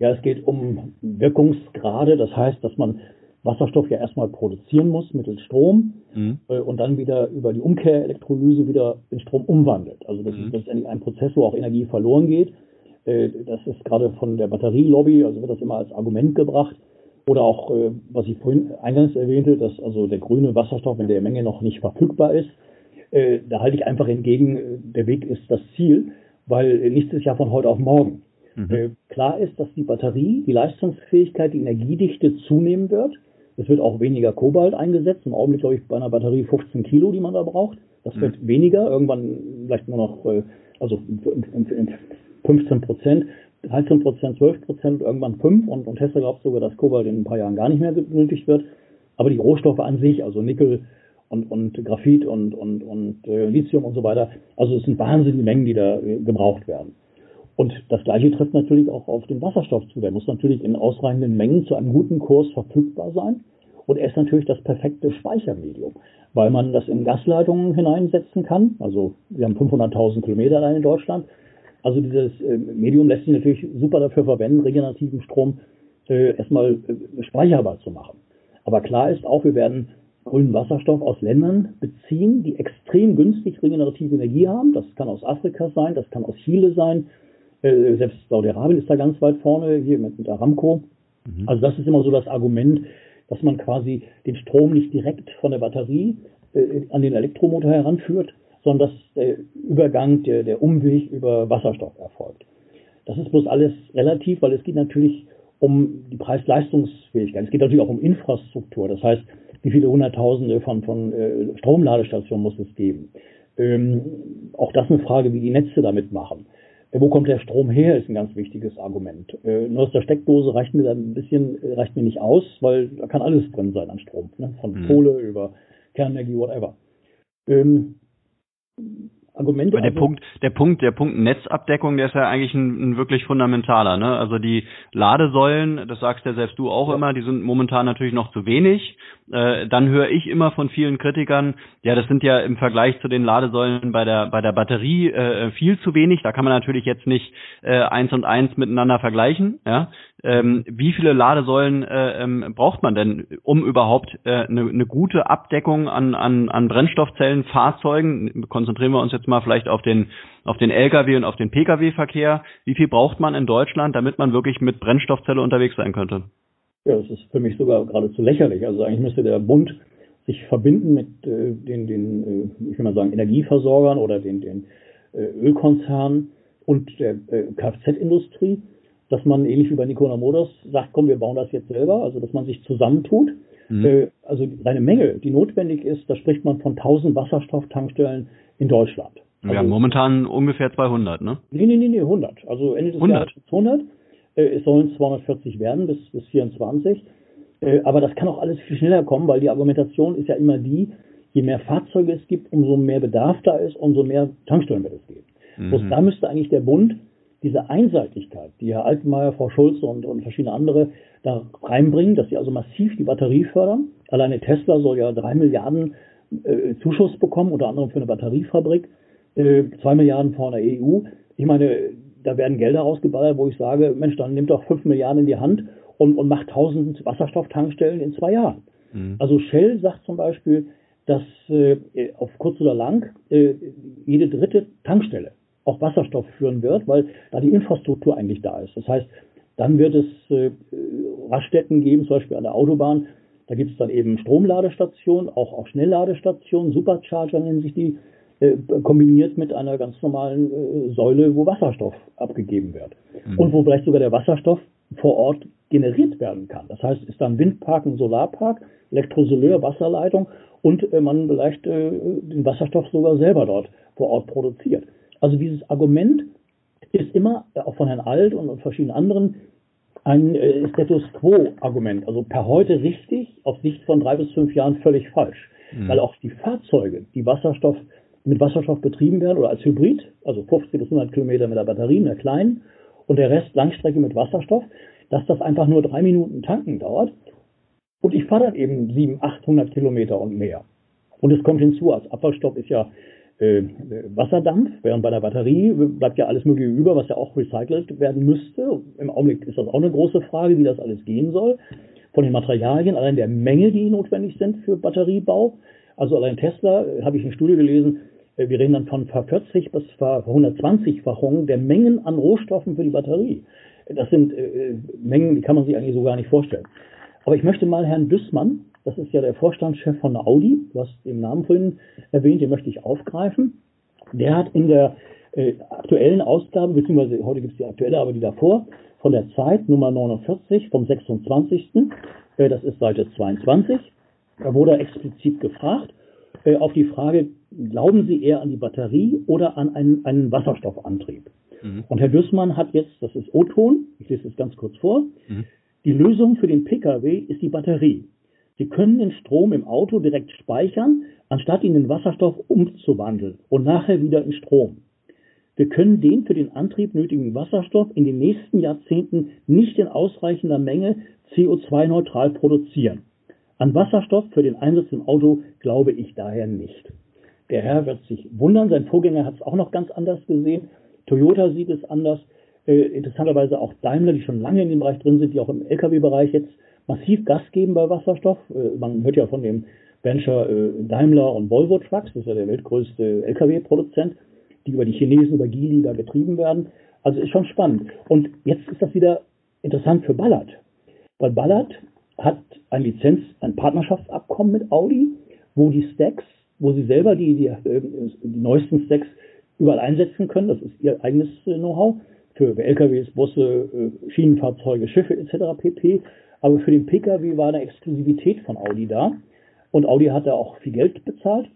Ja, es geht um Wirkungsgrade. Das heißt, dass man Wasserstoff ja erstmal produzieren muss mittels Strom mhm. äh, und dann wieder über die Umkehrelektrolyse wieder in Strom umwandelt. Also das mhm. ist letztendlich ein Prozess, wo auch Energie verloren geht. Äh, das ist gerade von der Batterielobby, also wird das immer als Argument gebracht. Oder auch, äh, was ich vorhin eingangs erwähnte, dass also der grüne Wasserstoff in der Menge noch nicht verfügbar ist. Da halte ich einfach entgegen, der Weg ist das Ziel, weil nichts ist ja von heute auf morgen. Mhm. Klar ist, dass die Batterie, die Leistungsfähigkeit, die Energiedichte zunehmen wird. Es wird auch weniger Kobalt eingesetzt. Im Augenblick, glaube ich, bei einer Batterie 15 Kilo, die man da braucht. Das mhm. wird weniger. Irgendwann vielleicht nur noch, also 15 Prozent, 13 Prozent, 12 Prozent, irgendwann 5 und, und Tesla glaubt sogar, dass Kobalt in ein paar Jahren gar nicht mehr benötigt wird. Aber die Rohstoffe an sich, also Nickel und, und Graphit und, und, und äh, Lithium und so weiter, also es sind wahnsinnige Mengen, die da äh, gebraucht werden. Und das Gleiche trifft natürlich auch auf den Wasserstoff zu. Der muss natürlich in ausreichenden Mengen zu einem guten Kurs verfügbar sein. Und er ist natürlich das perfekte Speichermedium, weil man das in Gasleitungen hineinsetzen kann. Also wir haben 500.000 Kilometer allein in Deutschland. Also dieses äh, Medium lässt sich natürlich super dafür verwenden, regenerativen Strom äh, erstmal äh, speicherbar zu machen. Aber klar ist auch, wir werden grünen Wasserstoff aus Ländern beziehen, die extrem günstig regenerative Energie haben. Das kann aus Afrika sein, das kann aus Chile sein. Äh, selbst Saudi-Arabien ist da ganz weit vorne, hier mit, mit Aramco. Mhm. Also das ist immer so das Argument, dass man quasi den Strom nicht direkt von der Batterie äh, an den Elektromotor heranführt, sondern dass der Übergang, der, der Umweg über Wasserstoff erfolgt. Das ist bloß alles relativ, weil es geht natürlich um die Preis-Leistungsfähigkeit. Es geht natürlich auch um Infrastruktur. Das heißt, wie viele Hunderttausende von, von äh, Stromladestationen muss es geben? Ähm, auch das eine Frage, wie die Netze damit machen. Äh, wo kommt der Strom her, ist ein ganz wichtiges Argument. Äh, nur aus der Steckdose reicht mir dann ein bisschen, äh, reicht mir nicht aus, weil da kann alles drin sein an Strom. Ne? Von mhm. Kohle über Kernenergie, whatever. Ähm, Argumente. Aber der also, Punkt, der Punkt, der Punkt Netzabdeckung, der ist ja eigentlich ein, ein, wirklich fundamentaler. Ne? Also die Ladesäulen, das sagst ja selbst du auch ja. immer, die sind momentan natürlich noch zu wenig. Äh, dann höre ich immer von vielen Kritikern, ja, das sind ja im Vergleich zu den Ladesäulen bei der bei der Batterie äh, viel zu wenig. Da kann man natürlich jetzt nicht äh, eins und eins miteinander vergleichen. Ja? ähm, wie viele Ladesäulen äh, ähm, braucht man denn, um überhaupt eine äh, ne, ne gute Abdeckung an, an, an Brennstoffzellen, Fahrzeugen, konzentrieren wir uns jetzt mal vielleicht auf den, auf den Lkw und auf den Pkw-Verkehr, wie viel braucht man in Deutschland, damit man wirklich mit Brennstoffzelle unterwegs sein könnte? Ja, das ist für mich sogar geradezu lächerlich. Also eigentlich müsste der Bund sich verbinden mit äh, den, den äh, ich will mal sagen, Energieversorgern oder den, den äh, Ölkonzernen und der äh, Kfz-Industrie dass man ähnlich wie bei Nikola Motors sagt, komm, wir bauen das jetzt selber, also dass man sich zusammentut. Mhm. Äh, also seine Menge, die notwendig ist, da spricht man von 1000 Wasserstofftankstellen in Deutschland. Wir also, haben momentan ungefähr 200, ne? Nee, nee, nee, nee 100. Also Ende des 100. Jahres 100. Äh, es sollen 240 werden bis, bis 24. Äh, aber das kann auch alles viel schneller kommen, weil die Argumentation ist ja immer die, je mehr Fahrzeuge es gibt, umso mehr Bedarf da ist, umso mehr Tankstellen wird es geben. Mhm. Da müsste eigentlich der Bund diese Einseitigkeit, die Herr Altmaier, Frau Schulze und, und verschiedene andere da reinbringen, dass sie also massiv die Batterie fördern. Alleine Tesla soll ja drei Milliarden äh, Zuschuss bekommen, unter anderem für eine Batteriefabrik, äh, zwei Milliarden von der EU. Ich meine, da werden Gelder rausgeballert, wo ich sage, Mensch, dann nimmt doch fünf Milliarden in die Hand und, und macht tausend Wasserstofftankstellen in zwei Jahren. Mhm. Also Shell sagt zum Beispiel, dass äh, auf kurz oder lang äh, jede dritte Tankstelle auch Wasserstoff führen wird, weil da die Infrastruktur eigentlich da ist. Das heißt, dann wird es äh, Raststätten geben, zum Beispiel an der Autobahn. Da gibt es dann eben Stromladestationen, auch, auch Schnellladestationen, Supercharger nennen sich die, äh, kombiniert mit einer ganz normalen äh, Säule, wo Wasserstoff abgegeben wird. Mhm. Und wo vielleicht sogar der Wasserstoff vor Ort generiert werden kann. Das heißt, ist dann Windpark, ein Solarpark, Elektrosoleur, Wasserleitung und äh, man vielleicht äh, den Wasserstoff sogar selber dort vor Ort produziert. Also dieses Argument ist immer, auch von Herrn Alt und, verschiedenen anderen, ein äh, Status Quo-Argument. Also per heute richtig, auf Sicht von drei bis fünf Jahren völlig falsch. Mhm. Weil auch die Fahrzeuge, die Wasserstoff, mit Wasserstoff betrieben werden oder als Hybrid, also 50 bis 100 Kilometer mit der Batterie, der kleinen, und der Rest Langstrecke mit Wasserstoff, dass das einfach nur drei Minuten tanken dauert. Und ich fahre dann eben 700, 800 Kilometer und mehr. Und es kommt hinzu, als Abfallstoff ist ja äh, Wasserdampf, während bei der Batterie bleibt ja alles Mögliche über, was ja auch recycelt werden müsste. Im Augenblick ist das auch eine große Frage, wie das alles gehen soll. Von den Materialien, allein der Menge, die notwendig sind für Batteriebau. Also allein Tesla, äh, habe ich eine Studie gelesen, äh, wir reden dann von 40 bis 120-fachungen der Mengen an Rohstoffen für die Batterie. Das sind äh, Mengen, die kann man sich eigentlich so gar nicht vorstellen. Aber ich möchte mal Herrn Düssmann, das ist ja der Vorstandschef von Audi, hast den Namen vorhin erwähnt, den möchte ich aufgreifen. Der hat in der äh, aktuellen Ausgabe, beziehungsweise heute gibt es die aktuelle, aber die davor, von der Zeit Nummer 49 vom 26. Äh, das ist Seite 22. Da wurde er explizit gefragt äh, auf die Frage, glauben Sie eher an die Batterie oder an einen, einen Wasserstoffantrieb? Mhm. Und Herr Düssmann hat jetzt, das ist O-Ton, ich lese es ganz kurz vor, mhm. die Lösung für den Pkw ist die Batterie. Sie können den Strom im Auto direkt speichern, anstatt ihn in Wasserstoff umzuwandeln und nachher wieder in Strom. Wir können den für den Antrieb nötigen Wasserstoff in den nächsten Jahrzehnten nicht in ausreichender Menge CO2-neutral produzieren. An Wasserstoff für den Einsatz im Auto glaube ich daher nicht. Der Herr wird sich wundern, sein Vorgänger hat es auch noch ganz anders gesehen. Toyota sieht es anders. Äh, interessanterweise auch Daimler, die schon lange in dem Bereich drin sind, die auch im Lkw-Bereich jetzt massiv Gas geben bei Wasserstoff. Äh, man hört ja von dem Venture äh, Daimler und Volvo Trucks, das ist ja der weltgrößte Lkw-Produzent, die über die Chinesen, über Geely da getrieben werden. Also ist schon spannend. Und jetzt ist das wieder interessant für Ballard. Weil Ballard hat ein Lizenz, ein Partnerschaftsabkommen mit Audi, wo die Stacks, wo sie selber die, die, äh, die neuesten Stacks überall einsetzen können. Das ist ihr eigenes Know-how für LKWs, Busse, Schienenfahrzeuge, Schiffe etc. pp. Aber für den Pkw war eine Exklusivität von Audi da. Und Audi hat da auch viel Geld bezahlt.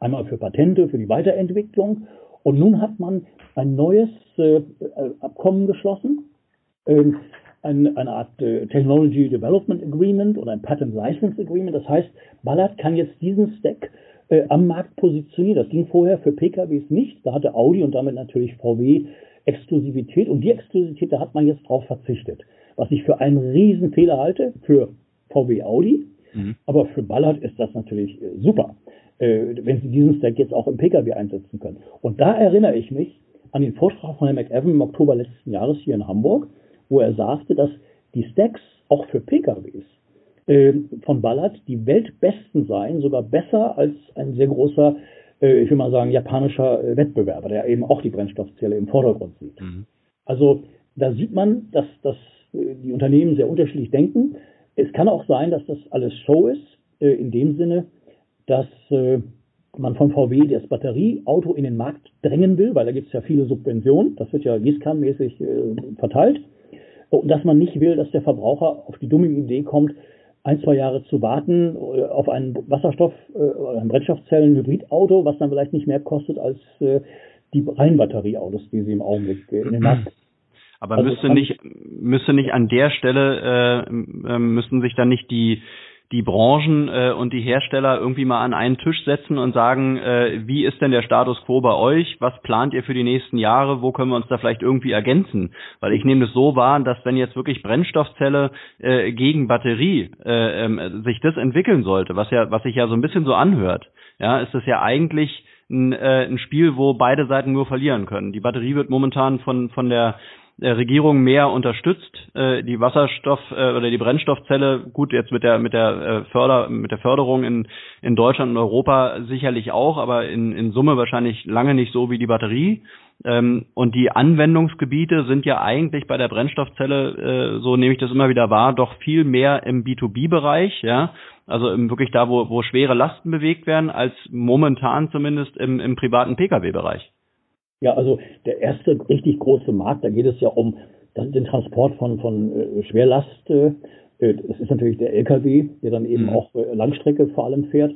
Einmal für Patente, für die Weiterentwicklung. Und nun hat man ein neues äh, Abkommen geschlossen. Ähm, ein, eine Art äh, Technology Development Agreement oder ein Patent License Agreement. Das heißt, Ballard kann jetzt diesen Stack äh, am Markt positionieren. Das ging vorher für PKWs nicht. Da hatte Audi und damit natürlich VW Exklusivität. Und die Exklusivität, da hat man jetzt drauf verzichtet was ich für einen Riesenfehler halte für VW Audi. Mhm. Aber für Ballard ist das natürlich äh, super, äh, wenn sie diesen Stack jetzt auch im Pkw einsetzen können. Und da erinnere ich mich an den Vortrag von Herrn McEwan im Oktober letzten Jahres hier in Hamburg, wo er sagte, dass die Stacks auch für PKWs äh, von Ballard die weltbesten seien, sogar besser als ein sehr großer, äh, ich will mal sagen, japanischer Wettbewerber, der eben auch die Brennstoffzelle im Vordergrund sieht. Mhm. Also da sieht man, dass das die Unternehmen sehr unterschiedlich denken. Es kann auch sein, dass das alles Show ist, äh, in dem Sinne, dass äh, man von VW das Batterieauto in den Markt drängen will, weil da gibt es ja viele Subventionen, das wird ja gießkannenmäßig äh, verteilt, und dass man nicht will, dass der Verbraucher auf die dumme Idee kommt, ein, zwei Jahre zu warten auf einen Wasserstoff- oder ein Brennstoffzellen-Hybridauto, was dann vielleicht nicht mehr kostet als die Reinbatterieautos, die sie im Augenblick in den Markt aber also müsste nicht müsste nicht an der Stelle äh, müssten sich dann nicht die die Branchen äh, und die Hersteller irgendwie mal an einen Tisch setzen und sagen, äh, wie ist denn der Status quo bei euch? Was plant ihr für die nächsten Jahre? Wo können wir uns da vielleicht irgendwie ergänzen? Weil ich nehme das so wahr, dass wenn jetzt wirklich Brennstoffzelle äh, gegen Batterie äh, äh, sich das entwickeln sollte, was ja was sich ja so ein bisschen so anhört, ja, ist das ja eigentlich ein, äh, ein Spiel, wo beide Seiten nur verlieren können. Die Batterie wird momentan von von der der Regierung mehr unterstützt. Äh, die Wasserstoff äh, oder die Brennstoffzelle, gut, jetzt mit der mit der äh, Förder mit der Förderung in in Deutschland und Europa sicherlich auch, aber in in Summe wahrscheinlich lange nicht so wie die Batterie. Ähm, und die Anwendungsgebiete sind ja eigentlich bei der Brennstoffzelle, äh, so nehme ich das immer wieder wahr, doch viel mehr im B2B-Bereich, ja. Also wirklich da, wo, wo schwere Lasten bewegt werden, als momentan zumindest im, im privaten Pkw-Bereich. Ja, also der erste richtig große Markt, da geht es ja um den Transport von, von äh, Schwerlast. Äh, das ist natürlich der LKW, der dann eben mhm. auch äh, Langstrecke vor allem fährt,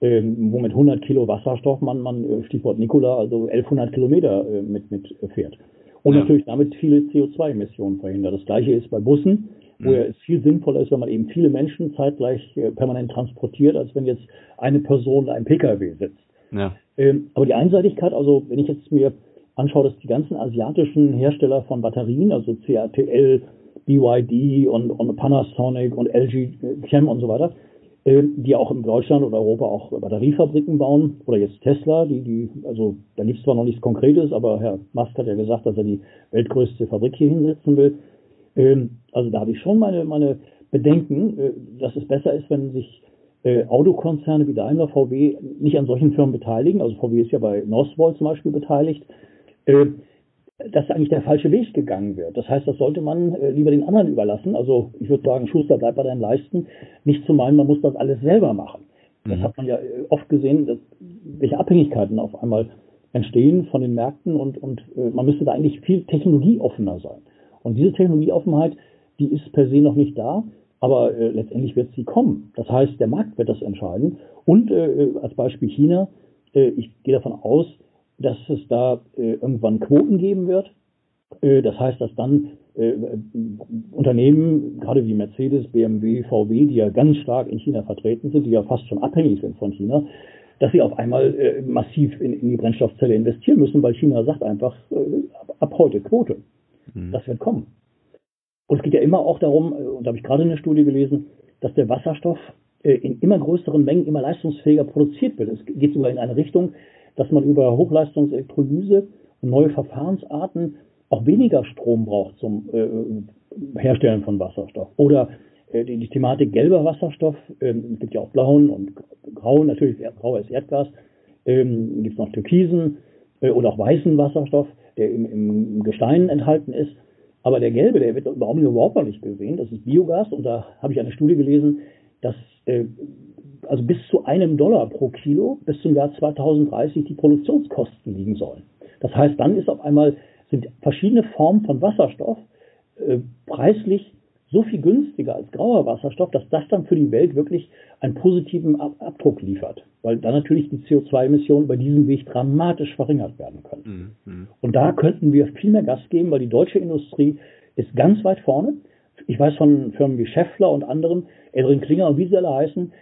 ähm, wo mit 100 Kilo Wasserstoff man, man äh, Stichwort Nikola, also 1100 Kilometer äh, mit, mit fährt. Und ja. natürlich damit viele CO2-Emissionen verhindert. Das gleiche ist bei Bussen, wo mhm. ja es viel sinnvoller ist, wenn man eben viele Menschen zeitgleich äh, permanent transportiert, als wenn jetzt eine Person in einem Pkw sitzt. Ja. Ähm, aber die Einseitigkeit, also wenn ich jetzt mir anschaue, dass die ganzen asiatischen Hersteller von Batterien, also CATL, BYD und, und Panasonic und LG Chem und so weiter, äh, die auch in Deutschland oder Europa auch Batteriefabriken bauen oder jetzt Tesla, die, die, also da gibt es zwar noch nichts Konkretes, aber Herr Musk hat ja gesagt, dass er die weltgrößte Fabrik hier hinsetzen will. Ähm, also da habe ich schon meine, meine Bedenken, äh, dass es besser ist, wenn sich äh, Autokonzerne wie Daimler, VW nicht an solchen Firmen beteiligen. Also VW ist ja bei Northvolt zum Beispiel beteiligt. Äh, dass eigentlich der falsche Weg gegangen wird. Das heißt, das sollte man äh, lieber den anderen überlassen. Also ich würde sagen, Schuster bleibt bei deinen Leisten. Nicht zu meinen, man muss das alles selber machen. Mhm. Das hat man ja äh, oft gesehen, dass, welche Abhängigkeiten auf einmal entstehen von den Märkten und, und äh, man müsste da eigentlich viel technologieoffener sein. Und diese Technologieoffenheit, die ist per se noch nicht da. Aber äh, letztendlich wird sie kommen. Das heißt, der Markt wird das entscheiden. Und äh, als Beispiel China, äh, ich gehe davon aus, dass es da äh, irgendwann Quoten geben wird. Äh, das heißt, dass dann äh, Unternehmen, gerade wie Mercedes, BMW, VW, die ja ganz stark in China vertreten sind, die ja fast schon abhängig sind von China, dass sie auf einmal äh, massiv in, in, die Brennstoffzelle investieren müssen, weil China sagt einfach, äh, ab, ab heute Quote. Mhm. Das wird kommen. Und es geht ja immer auch darum, äh, und da habe ich gerade eine Studie gelesen, dass der Wasserstoff äh, in immer größeren Mengen immer leistungsfähiger produziert wird. Es geht sogar in eine Richtung, dass man über Hochleistungselektrolyse und neue Verfahrensarten auch weniger Strom braucht zum äh, Herstellen von Wasserstoff. Oder die, Thematik gelber Wasserstoff, ähm, es gibt ja auch blauen und grauen, natürlich grauer ist Erdgas, ähm, gibt es noch türkisen oder auch weißen Wasserstoff, der im Gestein enthalten ist. Aber der gelbe, der wird überhaupt noch nicht gesehen. Das ist Biogas und da habe ich eine Studie gelesen, dass äh, also bis zu einem Dollar pro Kilo bis zum Jahr 2030 die Produktionskosten liegen sollen. Das heißt, dann ist auf einmal sind verschiedene Formen von Wasserstoff äh, preislich so viel günstiger als grauer Wasserstoff, dass das dann für die Welt wirklich einen positiven Abdruck liefert, weil dann natürlich die CO2-Emissionen über diesen Weg dramatisch verringert werden können. Mhm, mhm. Und da könnten wir viel mehr Gas geben, weil die deutsche Industrie ist ganz weit vorne. Ich weiß von Firmen wie Scheffler und anderen, Edrin Klinger und wie sie alle heißen,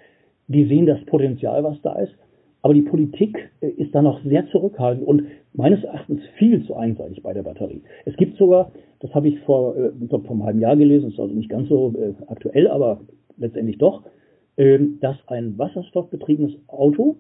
die sehen das Potenzial, was da ist. Aber die Politik äh, ist da noch sehr zurückhaltend und meines Erachtens viel zu einseitig bei der Batterie. Es gibt sogar, das habe ich vor, äh, vor einem halben Jahr gelesen, ist also nicht ganz so äh, aktuell, aber letztendlich doch, dass ein wasserstoffbetriebenes Auto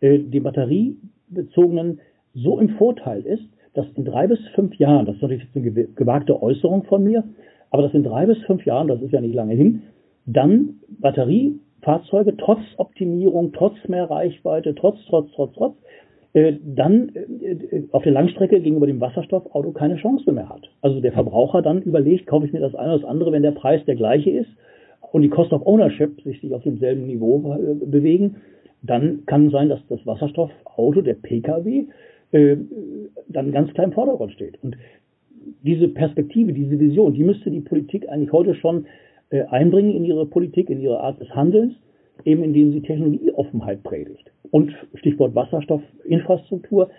äh, dem batteriebezogenen so im Vorteil ist, dass in drei bis fünf Jahren, das ist natürlich eine gewagte Äußerung von mir, aber dass in drei bis fünf Jahren, das ist ja nicht lange hin, dann Batterie Fahrzeuge trotz Optimierung, trotz mehr Reichweite, trotz, trotz, trotz, trotz, äh, dann äh, auf der Langstrecke gegenüber dem Wasserstoffauto keine Chance mehr hat. Also der Verbraucher dann überlegt, kaufe ich mir das eine oder das andere, wenn der Preis der gleiche ist und die Cost of Ownership sich, sich auf demselben Niveau äh, bewegen, dann kann sein, dass das Wasserstoffauto, der Pkw, äh, dann ganz klar im Vordergrund steht. Und diese Perspektive, diese Vision, die müsste die Politik eigentlich heute schon äh, einbringen in ihre Politik, in ihre Art des Handelns, eben indem sie Technologieoffenheit predigt. Und Stichwort Wasserstoffinfrastruktur,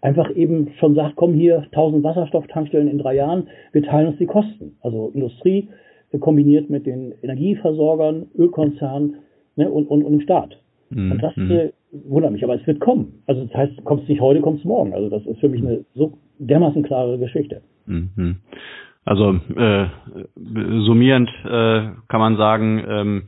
einfach eben schon sagt, komm hier, 1000 Wasserstofftankstellen in drei Jahren, wir teilen uns die Kosten. Also Industrie kombiniert mit den Energieversorgern, Ölkonzernen ne, und, und, und dem Staat. Mhm. Und das äh, wundert mich, aber es wird kommen. Also das heißt, kommt es nicht heute, kommt es morgen. Also das ist für mich eine so dermaßen klare Geschichte. Mhm. Also äh, summierend äh, kann man sagen, ähm,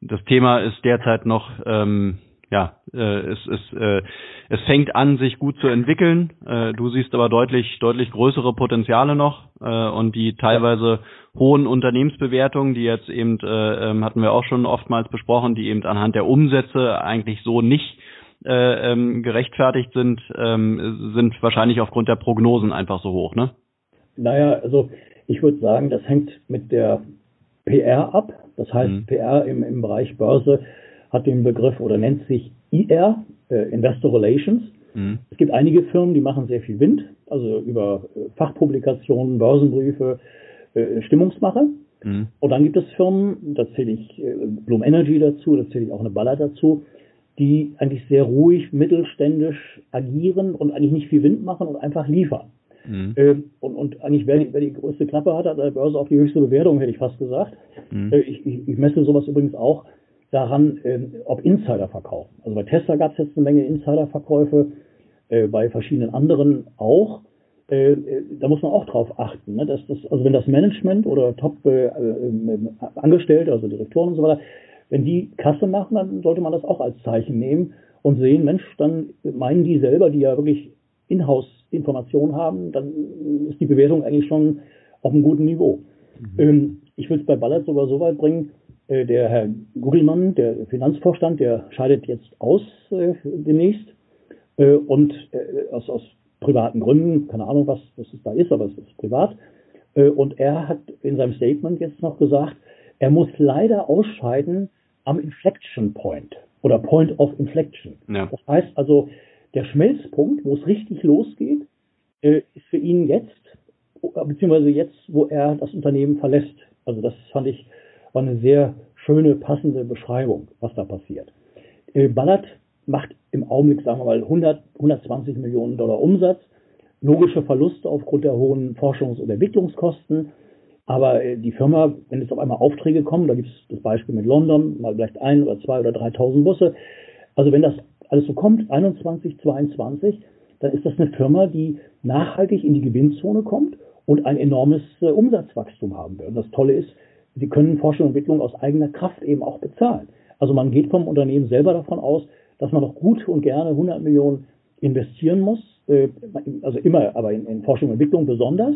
das Thema ist derzeit noch ähm, ja, äh, es, es, äh, es fängt an, sich gut zu entwickeln. Äh, du siehst aber deutlich, deutlich größere Potenziale noch äh, und die teilweise hohen Unternehmensbewertungen, die jetzt eben, äh, ähm, hatten wir auch schon oftmals besprochen, die eben anhand der Umsätze eigentlich so nicht äh, ähm, gerechtfertigt sind, ähm, sind wahrscheinlich aufgrund der Prognosen einfach so hoch, ne? Naja, also ich würde sagen, das hängt mit der PR ab. Das heißt, mhm. PR im, im Bereich Börse hat den Begriff oder nennt sich IR, äh, Investor Relations. Mhm. Es gibt einige Firmen, die machen sehr viel Wind, also über äh, Fachpublikationen, Börsenbriefe, äh, Stimmungsmache. Mhm. Und dann gibt es Firmen, da zähle ich äh, Bloom Energy dazu, da zähle ich auch eine Baller dazu, die eigentlich sehr ruhig, mittelständisch agieren und eigentlich nicht viel Wind machen und einfach liefern. Mhm. Äh, und, und eigentlich, wer die, wer die größte Klappe hat, hat an der Börse auch die höchste Bewertung, hätte ich fast gesagt. Mhm. Äh, ich, ich, ich messe sowas übrigens auch daran, äh, ob Insider verkaufen. Also bei Tesla gab es jetzt eine Menge Insiderverkäufe, äh, bei verschiedenen anderen auch. Äh, äh, da muss man auch drauf achten. Ne? Dass das, also wenn das Management oder Top-Angestellte, äh, also Direktoren und so weiter, wenn die Kasse machen, dann sollte man das auch als Zeichen nehmen und sehen, Mensch, dann meinen die selber, die ja wirklich Inhouse-Informationen haben, dann ist die Bewertung eigentlich schon auf einem guten Niveau. Mhm. Ähm, ich will es bei Ballard sogar so weit bringen, äh, der Herr Gugelmann, der Finanzvorstand, der scheidet jetzt aus äh, demnächst äh, und äh, aus, aus privaten Gründen, keine Ahnung, was, was es da ist, aber es ist privat. Äh, und er hat in seinem Statement jetzt noch gesagt, er muss leider ausscheiden am Inflection Point oder Point of Inflection. Ja. Das heißt also, der Schmelzpunkt, wo es richtig losgeht, äh, ist für ihn jetzt, beziehungsweise jetzt, wo er das Unternehmen verlässt. Also das fand ich war eine sehr schöne, passende Beschreibung, was da passiert. Ballard macht im Augenblick, sagen wir mal, 100, 120 Millionen Dollar Umsatz, logische Verluste aufgrund der hohen Forschungs- und Entwicklungskosten. Aber äh, die Firma, wenn jetzt auf einmal Aufträge kommen, da gibt es das Beispiel mit London, mal vielleicht ein oder zwei oder 3.000 Busse. Also wenn das alles so kommt, 21, 22, dann ist das eine Firma, die nachhaltig in die Gewinnzone kommt und ein enormes äh, Umsatzwachstum haben wird. Und das Tolle ist, sie können Forschung und Entwicklung aus eigener Kraft eben auch bezahlen. Also man geht vom Unternehmen selber davon aus, dass man doch gut und gerne 100 Millionen investieren muss, äh, also immer, aber in, in Forschung und Entwicklung besonders.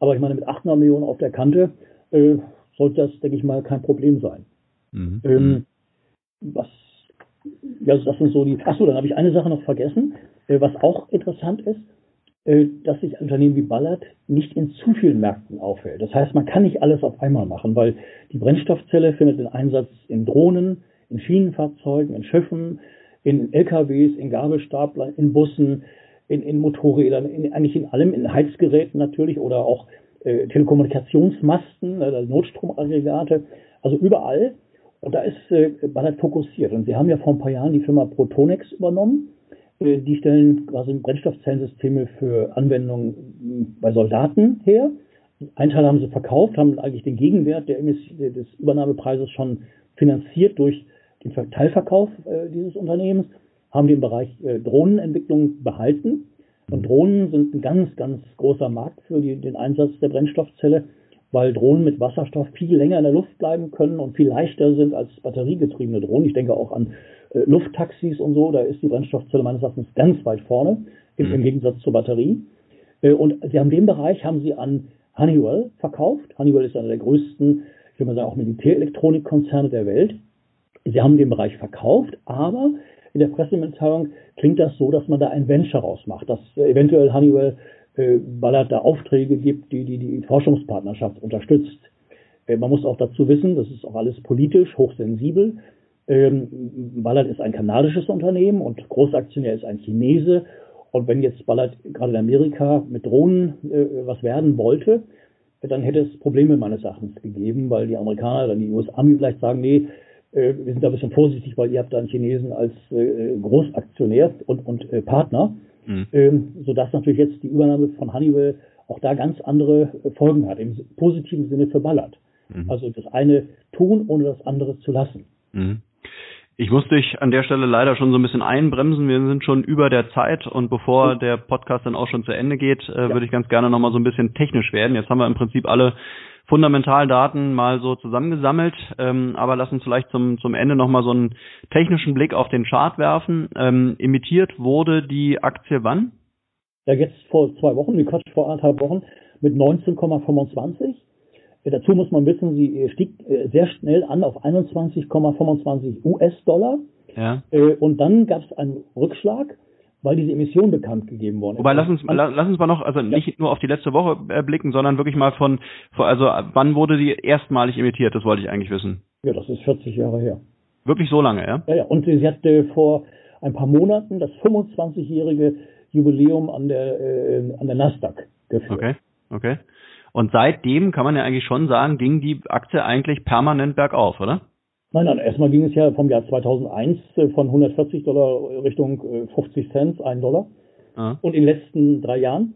Aber ich meine, mit 800 Millionen auf der Kante äh, sollte das, denke ich mal, kein Problem sein. Mhm. Ähm, was, ja, das sind so die. Achso, dann habe ich eine Sache noch vergessen, äh, was auch interessant ist. Äh, dass sich ein Unternehmen wie Ballard nicht in zu vielen Märkten aufhält. Das heißt, man kann nicht alles auf einmal machen, weil die Brennstoffzelle findet den Einsatz in Drohnen, in Schienenfahrzeugen, in Schiffen, in LKWs, in Gabelstaplern, in Bussen, in, in Motorrädern, in, eigentlich in allem, in Heizgeräten natürlich oder auch äh, Telekommunikationsmasten, äh, Notstromaggregate, also überall. Und da ist äh, Ballard fokussiert. Und sie haben ja vor ein paar Jahren die Firma Protonex übernommen die stellen quasi Brennstoffzellensysteme für Anwendungen bei Soldaten her. Ein Teil haben sie verkauft, haben eigentlich den Gegenwert der, des Übernahmepreises schon finanziert durch den Teilverkauf äh, dieses Unternehmens, haben den Bereich äh, Drohnenentwicklung behalten. Und Drohnen sind ein ganz, ganz großer Markt für die, den Einsatz der Brennstoffzelle, weil Drohnen mit Wasserstoff viel länger in der Luft bleiben können und viel leichter sind als batteriegetriebene Drohnen. Ich denke auch an äh, Lufttaxis und so, da ist die Brennstoffzelle meines Erachtens ganz weit vorne, im, im mhm. Gegensatz zur Batterie. Äh, und sie haben den Bereich haben sie an Honeywell verkauft. Honeywell ist einer der größten, ich würde mal sagen, auch Militärelektronikkonzerne der Welt. Sie haben den Bereich verkauft, aber in der Pressemitteilung klingt das so, dass man da ein Venture rausmacht, dass äh, eventuell Honeywell äh, Ballard da Aufträge gibt, die die, die Forschungspartnerschaft unterstützt. Äh, man muss auch dazu wissen, das ist auch alles politisch hochsensibel. Ähm, Ballard ist ein kanadisches Unternehmen und Großaktionär ist ein Chinese. Und wenn jetzt Ballard gerade in Amerika mit Drohnen äh, was werden wollte, dann hätte es Probleme meines Erachtens gegeben, weil die Amerikaner, dann die US-Army vielleicht sagen, nee, äh, wir sind da ein bisschen vorsichtig, weil ihr habt da einen Chinesen als äh, Großaktionär und, und äh, Partner, mhm. ähm, sodass natürlich jetzt die Übernahme von Honeywell auch da ganz andere Folgen hat, im positiven Sinne für Ballard. Mhm. Also das eine tun, ohne das andere zu lassen. Mhm. Ich muss dich an der Stelle leider schon so ein bisschen einbremsen. Wir sind schon über der Zeit und bevor der Podcast dann auch schon zu Ende geht, äh, ja. würde ich ganz gerne nochmal so ein bisschen technisch werden. Jetzt haben wir im Prinzip alle Fundamentaldaten mal so zusammengesammelt, ähm, aber lass uns vielleicht zum, zum Ende nochmal so einen technischen Blick auf den Chart werfen. Ähm, imitiert wurde die Aktie wann? Ja, jetzt vor zwei Wochen, wie Quatsch, vor anderthalb Wochen mit 19,25. Dazu muss man wissen, sie stieg äh, sehr schnell an auf 21,25 US-Dollar. Ja. Äh, und dann gab es einen Rückschlag, weil diese Emission bekannt gegeben worden ist. Wobei, lass uns, lass uns mal noch, also nicht ja. nur auf die letzte Woche äh, blicken, sondern wirklich mal von, also wann wurde die erstmalig emittiert? Das wollte ich eigentlich wissen. Ja, das ist 40 Jahre her. Wirklich so lange, ja? Ja, ja. Und sie hatte vor ein paar Monaten das 25-jährige Jubiläum an der, äh, an der Nasdaq geführt. Okay, okay. Und seitdem kann man ja eigentlich schon sagen, ging die Aktie eigentlich permanent bergauf, oder? Nein, nein, erstmal ging es ja vom Jahr 2001 äh, von 140 Dollar Richtung 50 äh, Cent, 1 Dollar. Ah. Und in den letzten drei Jahren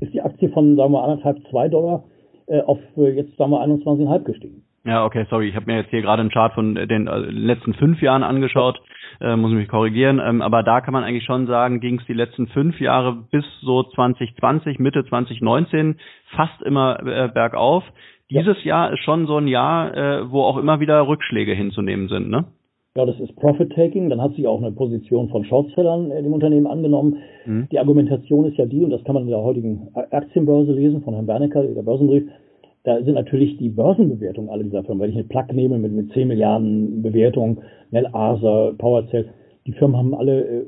ist die Aktie von, sagen wir, anderthalb, zwei Dollar äh, auf jetzt, sagen wir, 21,5 gestiegen. Ja, okay, sorry, ich habe mir jetzt hier gerade einen Chart von den letzten fünf Jahren angeschaut äh, muss ich mich korrigieren. Ähm, aber da kann man eigentlich schon sagen, ging es die letzten fünf Jahre bis so 2020, Mitte 2019 fast immer äh, bergauf. Dieses ja. Jahr ist schon so ein Jahr, äh, wo auch immer wieder Rückschläge hinzunehmen sind, ne? Ja, das ist Profit-Taking. Dann hat sich auch eine Position von Shortsellern äh, dem Unternehmen angenommen. Mhm. Die Argumentation ist ja die, und das kann man in der heutigen Aktienbörse lesen von Herrn Bernecker, der Börsenbrief, da sind natürlich die Börsenbewertungen aller dieser Firmen. Wenn ich eine Plug nehme mit, mit 10 Milliarden Bewertungen, Nell Asa, PowerCell, die Firmen haben alle äh,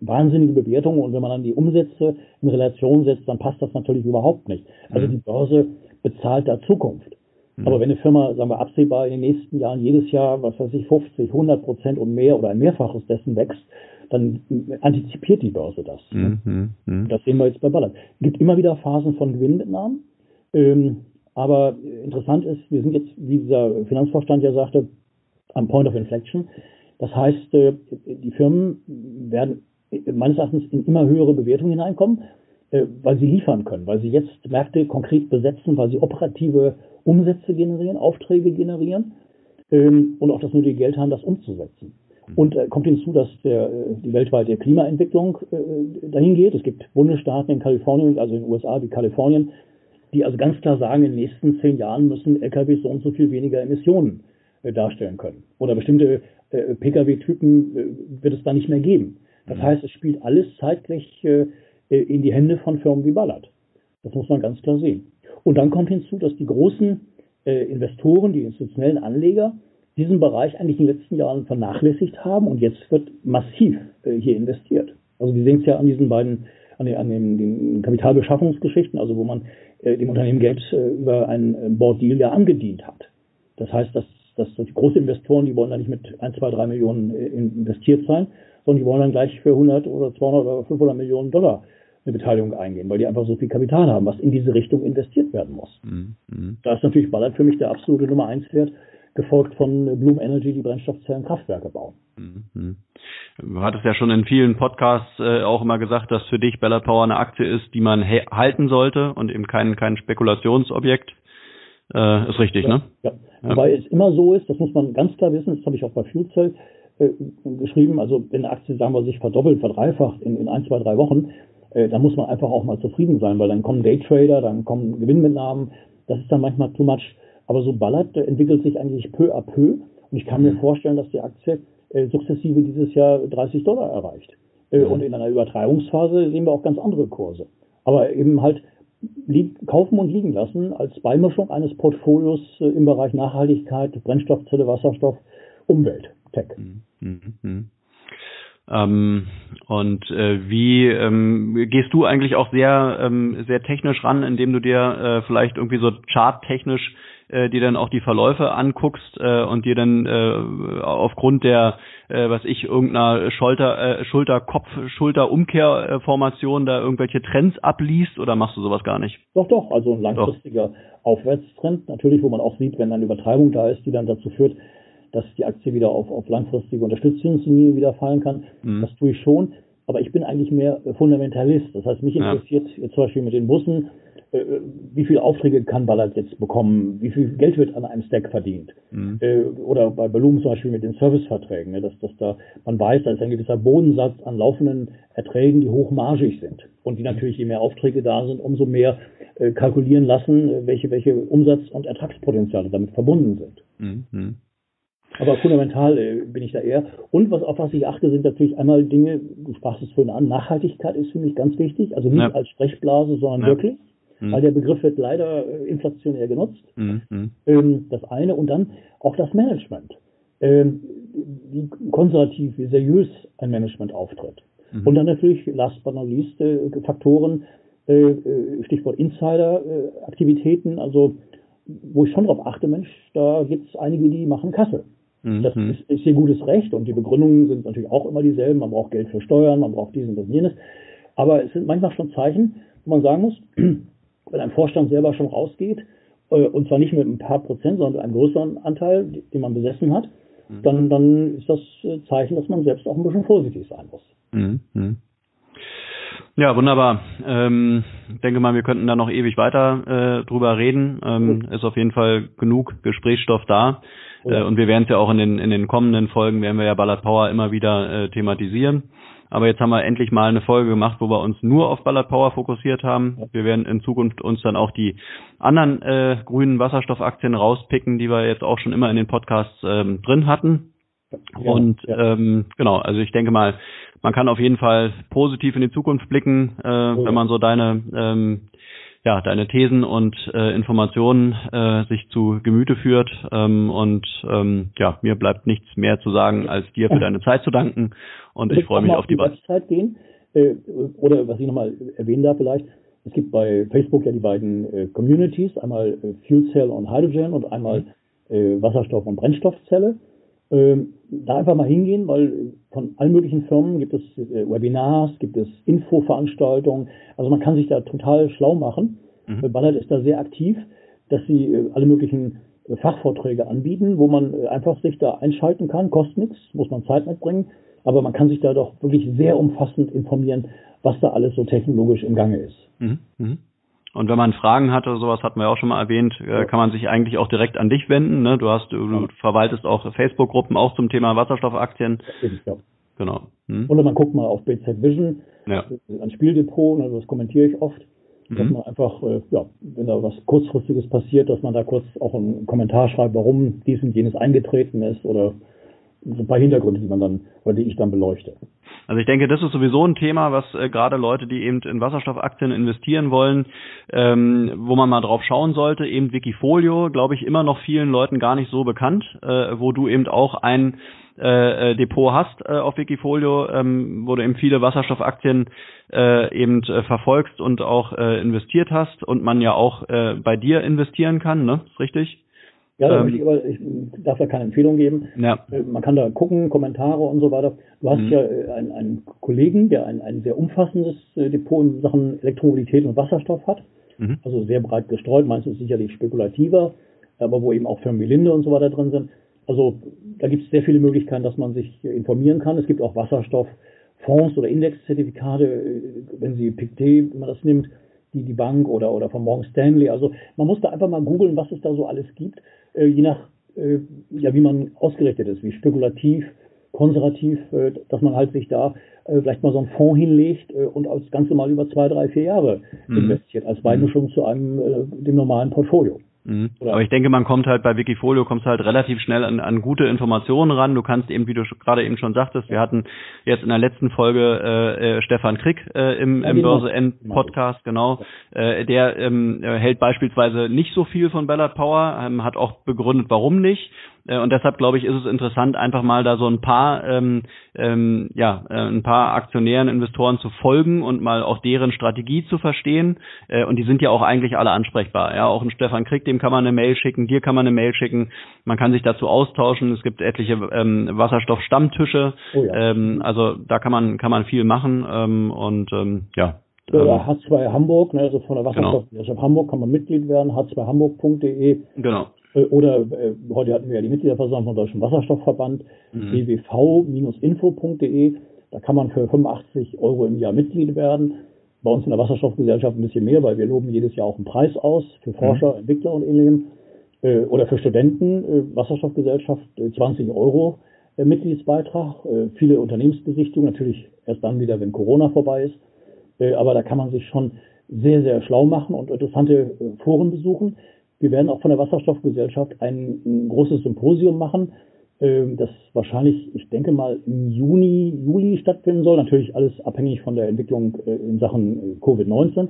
wahnsinnige Bewertungen und wenn man dann die Umsätze in Relation setzt, dann passt das natürlich überhaupt nicht. Also mhm. die Börse bezahlt da Zukunft. Mhm. Aber wenn eine Firma, sagen wir, absehbar in den nächsten Jahren jedes Jahr, was weiß ich, 50, 100 Prozent und mehr oder ein Mehrfaches dessen wächst, dann antizipiert die Börse das. Ne? Mhm. Mhm. Das sehen wir jetzt bei Ballard. Es gibt immer wieder Phasen von Gewinnmitnahmen. Ähm, aber interessant ist, wir sind jetzt, wie dieser Finanzvorstand ja sagte, am Point of Inflection. Das heißt, äh, die Firmen werden meines Erachtens in immer höhere Bewertungen hineinkommen, äh, weil sie liefern können, weil sie jetzt Märkte konkret besetzen, weil sie operative Umsätze generieren, Aufträge generieren ähm, und auch das nötige Geld haben, das umzusetzen. Und äh, kommt hinzu, dass der, die weltweite Klimaentwicklung dahin geht. Es gibt Bundesstaaten in Kalifornien, also in den USA wie Kalifornien, die also ganz klar sagen, in den nächsten zehn Jahren müssen LKWs so und so viel weniger Emissionen darstellen können. Oder bestimmte äh, Pkw-Typen äh, wird es da nicht mehr geben. Das mhm. heißt, es spielt alles zeitlich äh, in die Hände von Firmen wie Ballard. Das muss man ganz klar sehen. Und dann kommt hinzu, dass die großen äh, Investoren, die institutionellen Anleger, diesen Bereich eigentlich in den letzten Jahren vernachlässigt haben und jetzt wird massiv äh, hier investiert. Also wir sehen es ja an diesen beiden, an den, an den, den Kapitalbeschaffungsgeschichten, also wo man äh, dem Unternehmen Geld äh, über einen äh, Board Deal ja angedient hat. Das heißt, dass, dass die großen Investoren, die wollen da nicht mit 1, 2, 3 Millionen investiert sein, sondern die wollen dann gleich für 100 oder 200 oder 500 Millionen Dollar eine Beteiligung eingehen, weil die einfach so viel Kapital haben, was in diese Richtung investiert werden muss. Mhm. Da ist natürlich Ballard für mich der absolute Nummer 1 Wert, gefolgt von Bloom Energy, die Brennstoffzellenkraftwerke bauen. Mhm. Du hattest ja schon in vielen Podcasts äh, auch immer gesagt, dass für dich Ballard Power eine Aktie ist, die man halten sollte und eben kein, kein Spekulationsobjekt. Äh, ist richtig, ja, ne? Ja. ja. Weil es immer so ist, das muss man ganz klar wissen, das habe ich auch bei Fuelcell äh, geschrieben, also wenn eine Aktie, sagen wir, sich verdoppelt, verdreifacht in, in ein, zwei, drei Wochen, äh, dann muss man einfach auch mal zufrieden sein, weil dann kommen Daytrader, dann kommen Gewinnmitnahmen, das ist dann manchmal too much. Aber so Ballard entwickelt sich eigentlich peu à peu und ich kann mir vorstellen, dass die Aktie äh, sukzessive dieses Jahr 30 Dollar erreicht. Äh, mhm. Und in einer Übertreibungsphase sehen wir auch ganz andere Kurse. Aber eben halt kaufen und liegen lassen als Beimischung eines Portfolios äh, im Bereich Nachhaltigkeit, Brennstoffzelle, Wasserstoff, Umwelt, Tech. Mhm. Mhm. Ähm, und äh, wie ähm, gehst du eigentlich auch sehr ähm, sehr technisch ran, indem du dir äh, vielleicht irgendwie so charttechnisch äh, dir dann auch die Verläufe anguckst äh, und dir dann äh, aufgrund der, äh, was ich, irgendeiner Schulter, äh, Schulter-Kopf, Schulter-Umkehrformation da irgendwelche Trends abliest oder machst du sowas gar nicht? Doch, doch, also ein langfristiger doch. Aufwärtstrend, natürlich, wo man auch sieht, wenn eine Übertreibung da ist, die dann dazu führt, dass die Aktie wieder auf, auf langfristige Unterstützungslinie wieder fallen kann. Mhm. Das tue ich schon. Aber ich bin eigentlich mehr Fundamentalist. Das heißt, mich interessiert ja. jetzt zum Beispiel mit den Bussen, äh, wie viele Aufträge kann Ballard jetzt bekommen, wie viel Geld wird an einem Stack verdient. Mhm. Äh, oder bei Balloon zum Beispiel mit den Serviceverträgen, ne, dass, dass da man weiß, da ist ein gewisser Bodensatz an laufenden Erträgen, die hochmargig sind. Und die natürlich, je mehr Aufträge da sind, umso mehr äh, kalkulieren lassen, welche, welche Umsatz- und Ertragspotenziale damit verbunden sind. Mhm. Aber fundamental äh, bin ich da eher. Und was, auf was ich achte, sind natürlich einmal Dinge, du sprachst es vorhin an, Nachhaltigkeit ist für mich ganz wichtig. Also nicht ja. als Sprechblase, sondern ja. wirklich. Mhm. Weil der Begriff wird leider äh, inflationär genutzt. Mhm. mhm. Ähm, das eine. Und dann auch das Management. Ähm, wie konservativ, wie seriös ein Management auftritt. Mhm. Und dann natürlich, last but not least, äh, Faktoren, äh, äh Stichwort Insider-Aktivitäten, also wo ich schon darauf achte, Mensch, da gibt es einige, die machen Kasse. Mhm. Das ist, ist ihr gutes Recht und die Begründungen sind natürlich auch immer dieselben. Man braucht Geld für Steuern, man braucht dies und das und jenes. Aber es sind manchmal schon Zeichen, wo man sagen muss, wenn ein Vorstand selber schon rausgeht, äh, und zwar nicht mit ein paar Prozent, sondern mit einem größeren Anteil, den man besessen hat, mhm. dann, dann ist das äh, Zeichen, dass man selbst auch ein bisschen vorsichtig sein muss. Mhm. mhm. Ja, wunderbar. Ähm, denke mal, wir könnten da noch ewig weiter äh, drüber reden. Ähm, ist auf jeden Fall genug Gesprächsstoff da. Äh, und wir werden es ja auch in den, in den kommenden Folgen, werden wir ja Ballard Power immer wieder äh, thematisieren. Aber jetzt haben wir endlich mal eine Folge gemacht, wo wir uns nur auf Ballard Power fokussiert haben. Wir werden in Zukunft uns dann auch die anderen äh, grünen Wasserstoffaktien rauspicken, die wir jetzt auch schon immer in den Podcasts ähm, drin hatten. Ja, und ja. Ähm, genau, also ich denke mal, man kann auf jeden Fall positiv in die Zukunft blicken, äh, oh. wenn man so deine ähm, ja deine Thesen und äh, Informationen äh, sich zu Gemüte führt ähm, und ähm, ja mir bleibt nichts mehr zu sagen als dir für deine Zeit zu danken. Und ich freue mich auf die, Website gehen? Äh, oder was ich nochmal erwähnen darf vielleicht es gibt bei Facebook ja die beiden äh, Communities einmal äh, Fuel Cell und Hydrogen und einmal äh, Wasserstoff und Brennstoffzelle da einfach mal hingehen, weil von allen möglichen Firmen gibt es äh, Webinars, gibt es Infoveranstaltungen. Also man kann sich da total schlau machen. Mhm. Ballard ist da sehr aktiv, dass sie äh, alle möglichen äh, Fachvorträge anbieten, wo man einfach sich da einschalten kann, kostet nichts, muss man Zeit mitbringen, aber man kann sich da doch wirklich sehr umfassend informieren, was da alles so technologisch im Gange ist. Mhm. Mhm. Und wenn man Fragen hat oder sowas, hatten wir auch schon mal erwähnt, äh, kann man sich eigentlich auch direkt an dich wenden. Ne? Du hast, du, du verwaltest auch Facebook-Gruppen auch zum Thema Wasserstoffaktien. Ja. Genau. Hm? Oder man guckt mal auf BZ Vision, ja. ein Spieldepot, ne, das kommentiere ich oft. Dass mhm. man einfach, äh, ja, wenn da was kurzfristiges passiert, dass man da kurz auch einen Kommentar schreibt, warum dies und jenes eingetreten ist oder so ein paar Hintergründe, die man dann oder die ich dann beleuchte. Also ich denke, das ist sowieso ein Thema, was äh, gerade Leute, die eben in Wasserstoffaktien investieren wollen, ähm, wo man mal drauf schauen sollte. Eben Wikifolio, glaube ich, immer noch vielen Leuten gar nicht so bekannt, äh, wo du eben auch ein äh, äh Depot hast äh, auf Wikifolio, ähm, wo du eben viele Wasserstoffaktien äh, eben äh, verfolgst und auch äh, investiert hast und man ja auch äh, bei dir investieren kann, ne? Ist richtig? Ja, da ähm, ich, aber, ich darf da keine Empfehlung geben. Ja. Äh, man kann da gucken, Kommentare und so weiter. Du hast mhm. ja äh, einen, einen Kollegen, der ein, ein sehr umfassendes äh, Depot in Sachen Elektromobilität und Wasserstoff hat. Mhm. Also sehr breit gestreut. Meistens sicherlich spekulativer, aber wo eben auch Firmen wie Linde und so weiter drin sind. Also da gibt es sehr viele Möglichkeiten, dass man sich informieren kann. Es gibt auch Wasserstofffonds oder Indexzertifikate, wenn Sie PICT, wenn man das nimmt, die die Bank oder, oder von Morgan Stanley. Also man muss da einfach mal googeln, was es da so alles gibt äh, je nach, äh, ja, wie man ausgerichtet ist, wie spekulativ, konservativ, äh, dass man halt sich da äh, vielleicht mal so einen Fonds hinlegt äh, und das Ganze mal über zwei, drei, vier Jahre mhm. investiert, als Beimischung mhm. zu einem, äh, dem normalen Portfolio. Mhm. Aber ich denke, man kommt halt bei Wikifolio, kommst halt relativ schnell an, an gute Informationen ran. Du kannst eben, wie du gerade eben schon sagtest, wir hatten jetzt in der letzten Folge äh, äh, Stefan Krick äh, im, im Börse End Podcast, genau. Äh, der ähm, hält beispielsweise nicht so viel von Ballard Power, ähm, hat auch begründet, warum nicht. Äh, und deshalb glaube ich, ist es interessant, einfach mal da so ein paar, ähm, ähm, ja, äh, ein paar Aktionären, Investoren zu folgen und mal auch deren Strategie zu verstehen. Äh, und die sind ja auch eigentlich alle ansprechbar. Ja, auch ein Stefan Krieg, dem kann man eine Mail schicken, dir kann man eine Mail schicken. Man kann sich dazu austauschen. Es gibt etliche ähm, Wasserstoffstammtische. Oh ja. ähm, also da kann man kann man viel machen ähm, und ähm, ja. Oder H2 ähm, Hamburg, ne, also von der. Wasserstoffgesellschaft genau. Hamburg kann man Mitglied werden, h2hamburg.de. Genau. Äh, oder äh, heute hatten wir ja die Mitgliederversammlung vom Deutschen Wasserstoffverband, mhm. www-info.de. Da kann man für 85 Euro im Jahr Mitglied werden. Bei uns in der Wasserstoffgesellschaft ein bisschen mehr, weil wir loben jedes Jahr auch einen Preis aus für Forscher, mhm. Entwickler und ähnlichem. Äh, oder für Studenten, äh, Wasserstoffgesellschaft, 20 äh, Euro äh, Mitgliedsbeitrag. viele Unternehmensbesichtigungen, natürlich erst dann wieder, wenn Corona vorbei ist. aber da kann man sich schon sehr, sehr schlau machen und interessante Foren besuchen. Wir werden auch von der Wasserstoffgesellschaft ein, ein großes Symposium machen, äh, das wahrscheinlich, ich denke mal, im Juni, Juli stattfinden soll. Natürlich alles abhängig von der Entwicklung äh, in Sachen äh, Covid-19.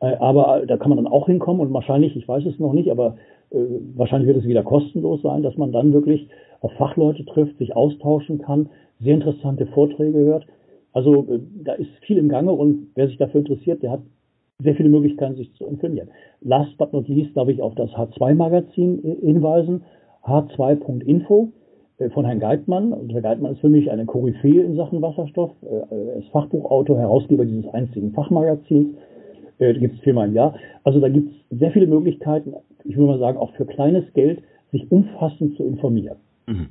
Äh, aber da kann man dann auch hinkommen und wahrscheinlich, ich weiß es noch nicht, aber äh, wahrscheinlich wird es wieder kostenlos sein, dass man dann wirklich auf Fachleute trifft, sich austauschen kann, sehr interessante Vorträge hört. Also äh, da ist viel im Gange und wer sich dafür interessiert, der hat sehr viele Möglichkeiten, sich zu informieren. Last but not least darf ich auf das H2-Magazin hinweisen, h2.info äh, von Herrn Geitmann. Und Herr Geitmann ist für mich eine Koryphäe in Sachen Wasserstoff. Äh, er ist Fachbuchautor, Herausgeber dieses einzigen Fachmagazins. Äh, gibt es viermal im Jahr. Also da gibt es sehr viele Möglichkeiten, ich würde mal sagen, auch für kleines Geld, sich umfassend zu informieren. Mhm.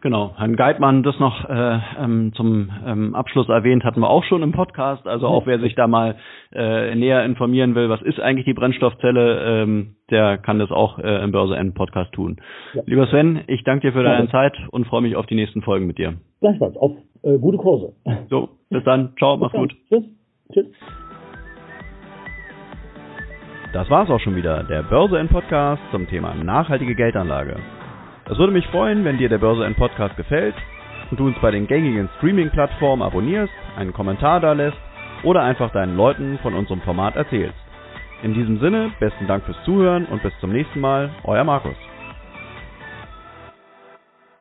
Genau, Herrn Geitmann, das noch äh, ähm, zum ähm, Abschluss erwähnt, hatten wir auch schon im Podcast. Also auch wer sich da mal äh, näher informieren will, was ist eigentlich die Brennstoffzelle, ähm, der kann das auch äh, im Börse N Podcast tun. Ja. Lieber Sven, ich danke dir für deine ja. Zeit und freue mich auf die nächsten Folgen mit dir. Gleichfalls, auf äh, gute Kurse. So, bis dann. Ciao, mach's gut. Tschüss. Tschüss. Das war's auch schon wieder, der Börse N Podcast zum Thema nachhaltige Geldanlage. Es würde mich freuen, wenn dir der Börse N Podcast gefällt und du uns bei den gängigen Streaming-Plattformen abonnierst, einen Kommentar da lässt oder einfach deinen Leuten von unserem Format erzählst. In diesem Sinne, besten Dank fürs Zuhören und bis zum nächsten Mal, euer Markus.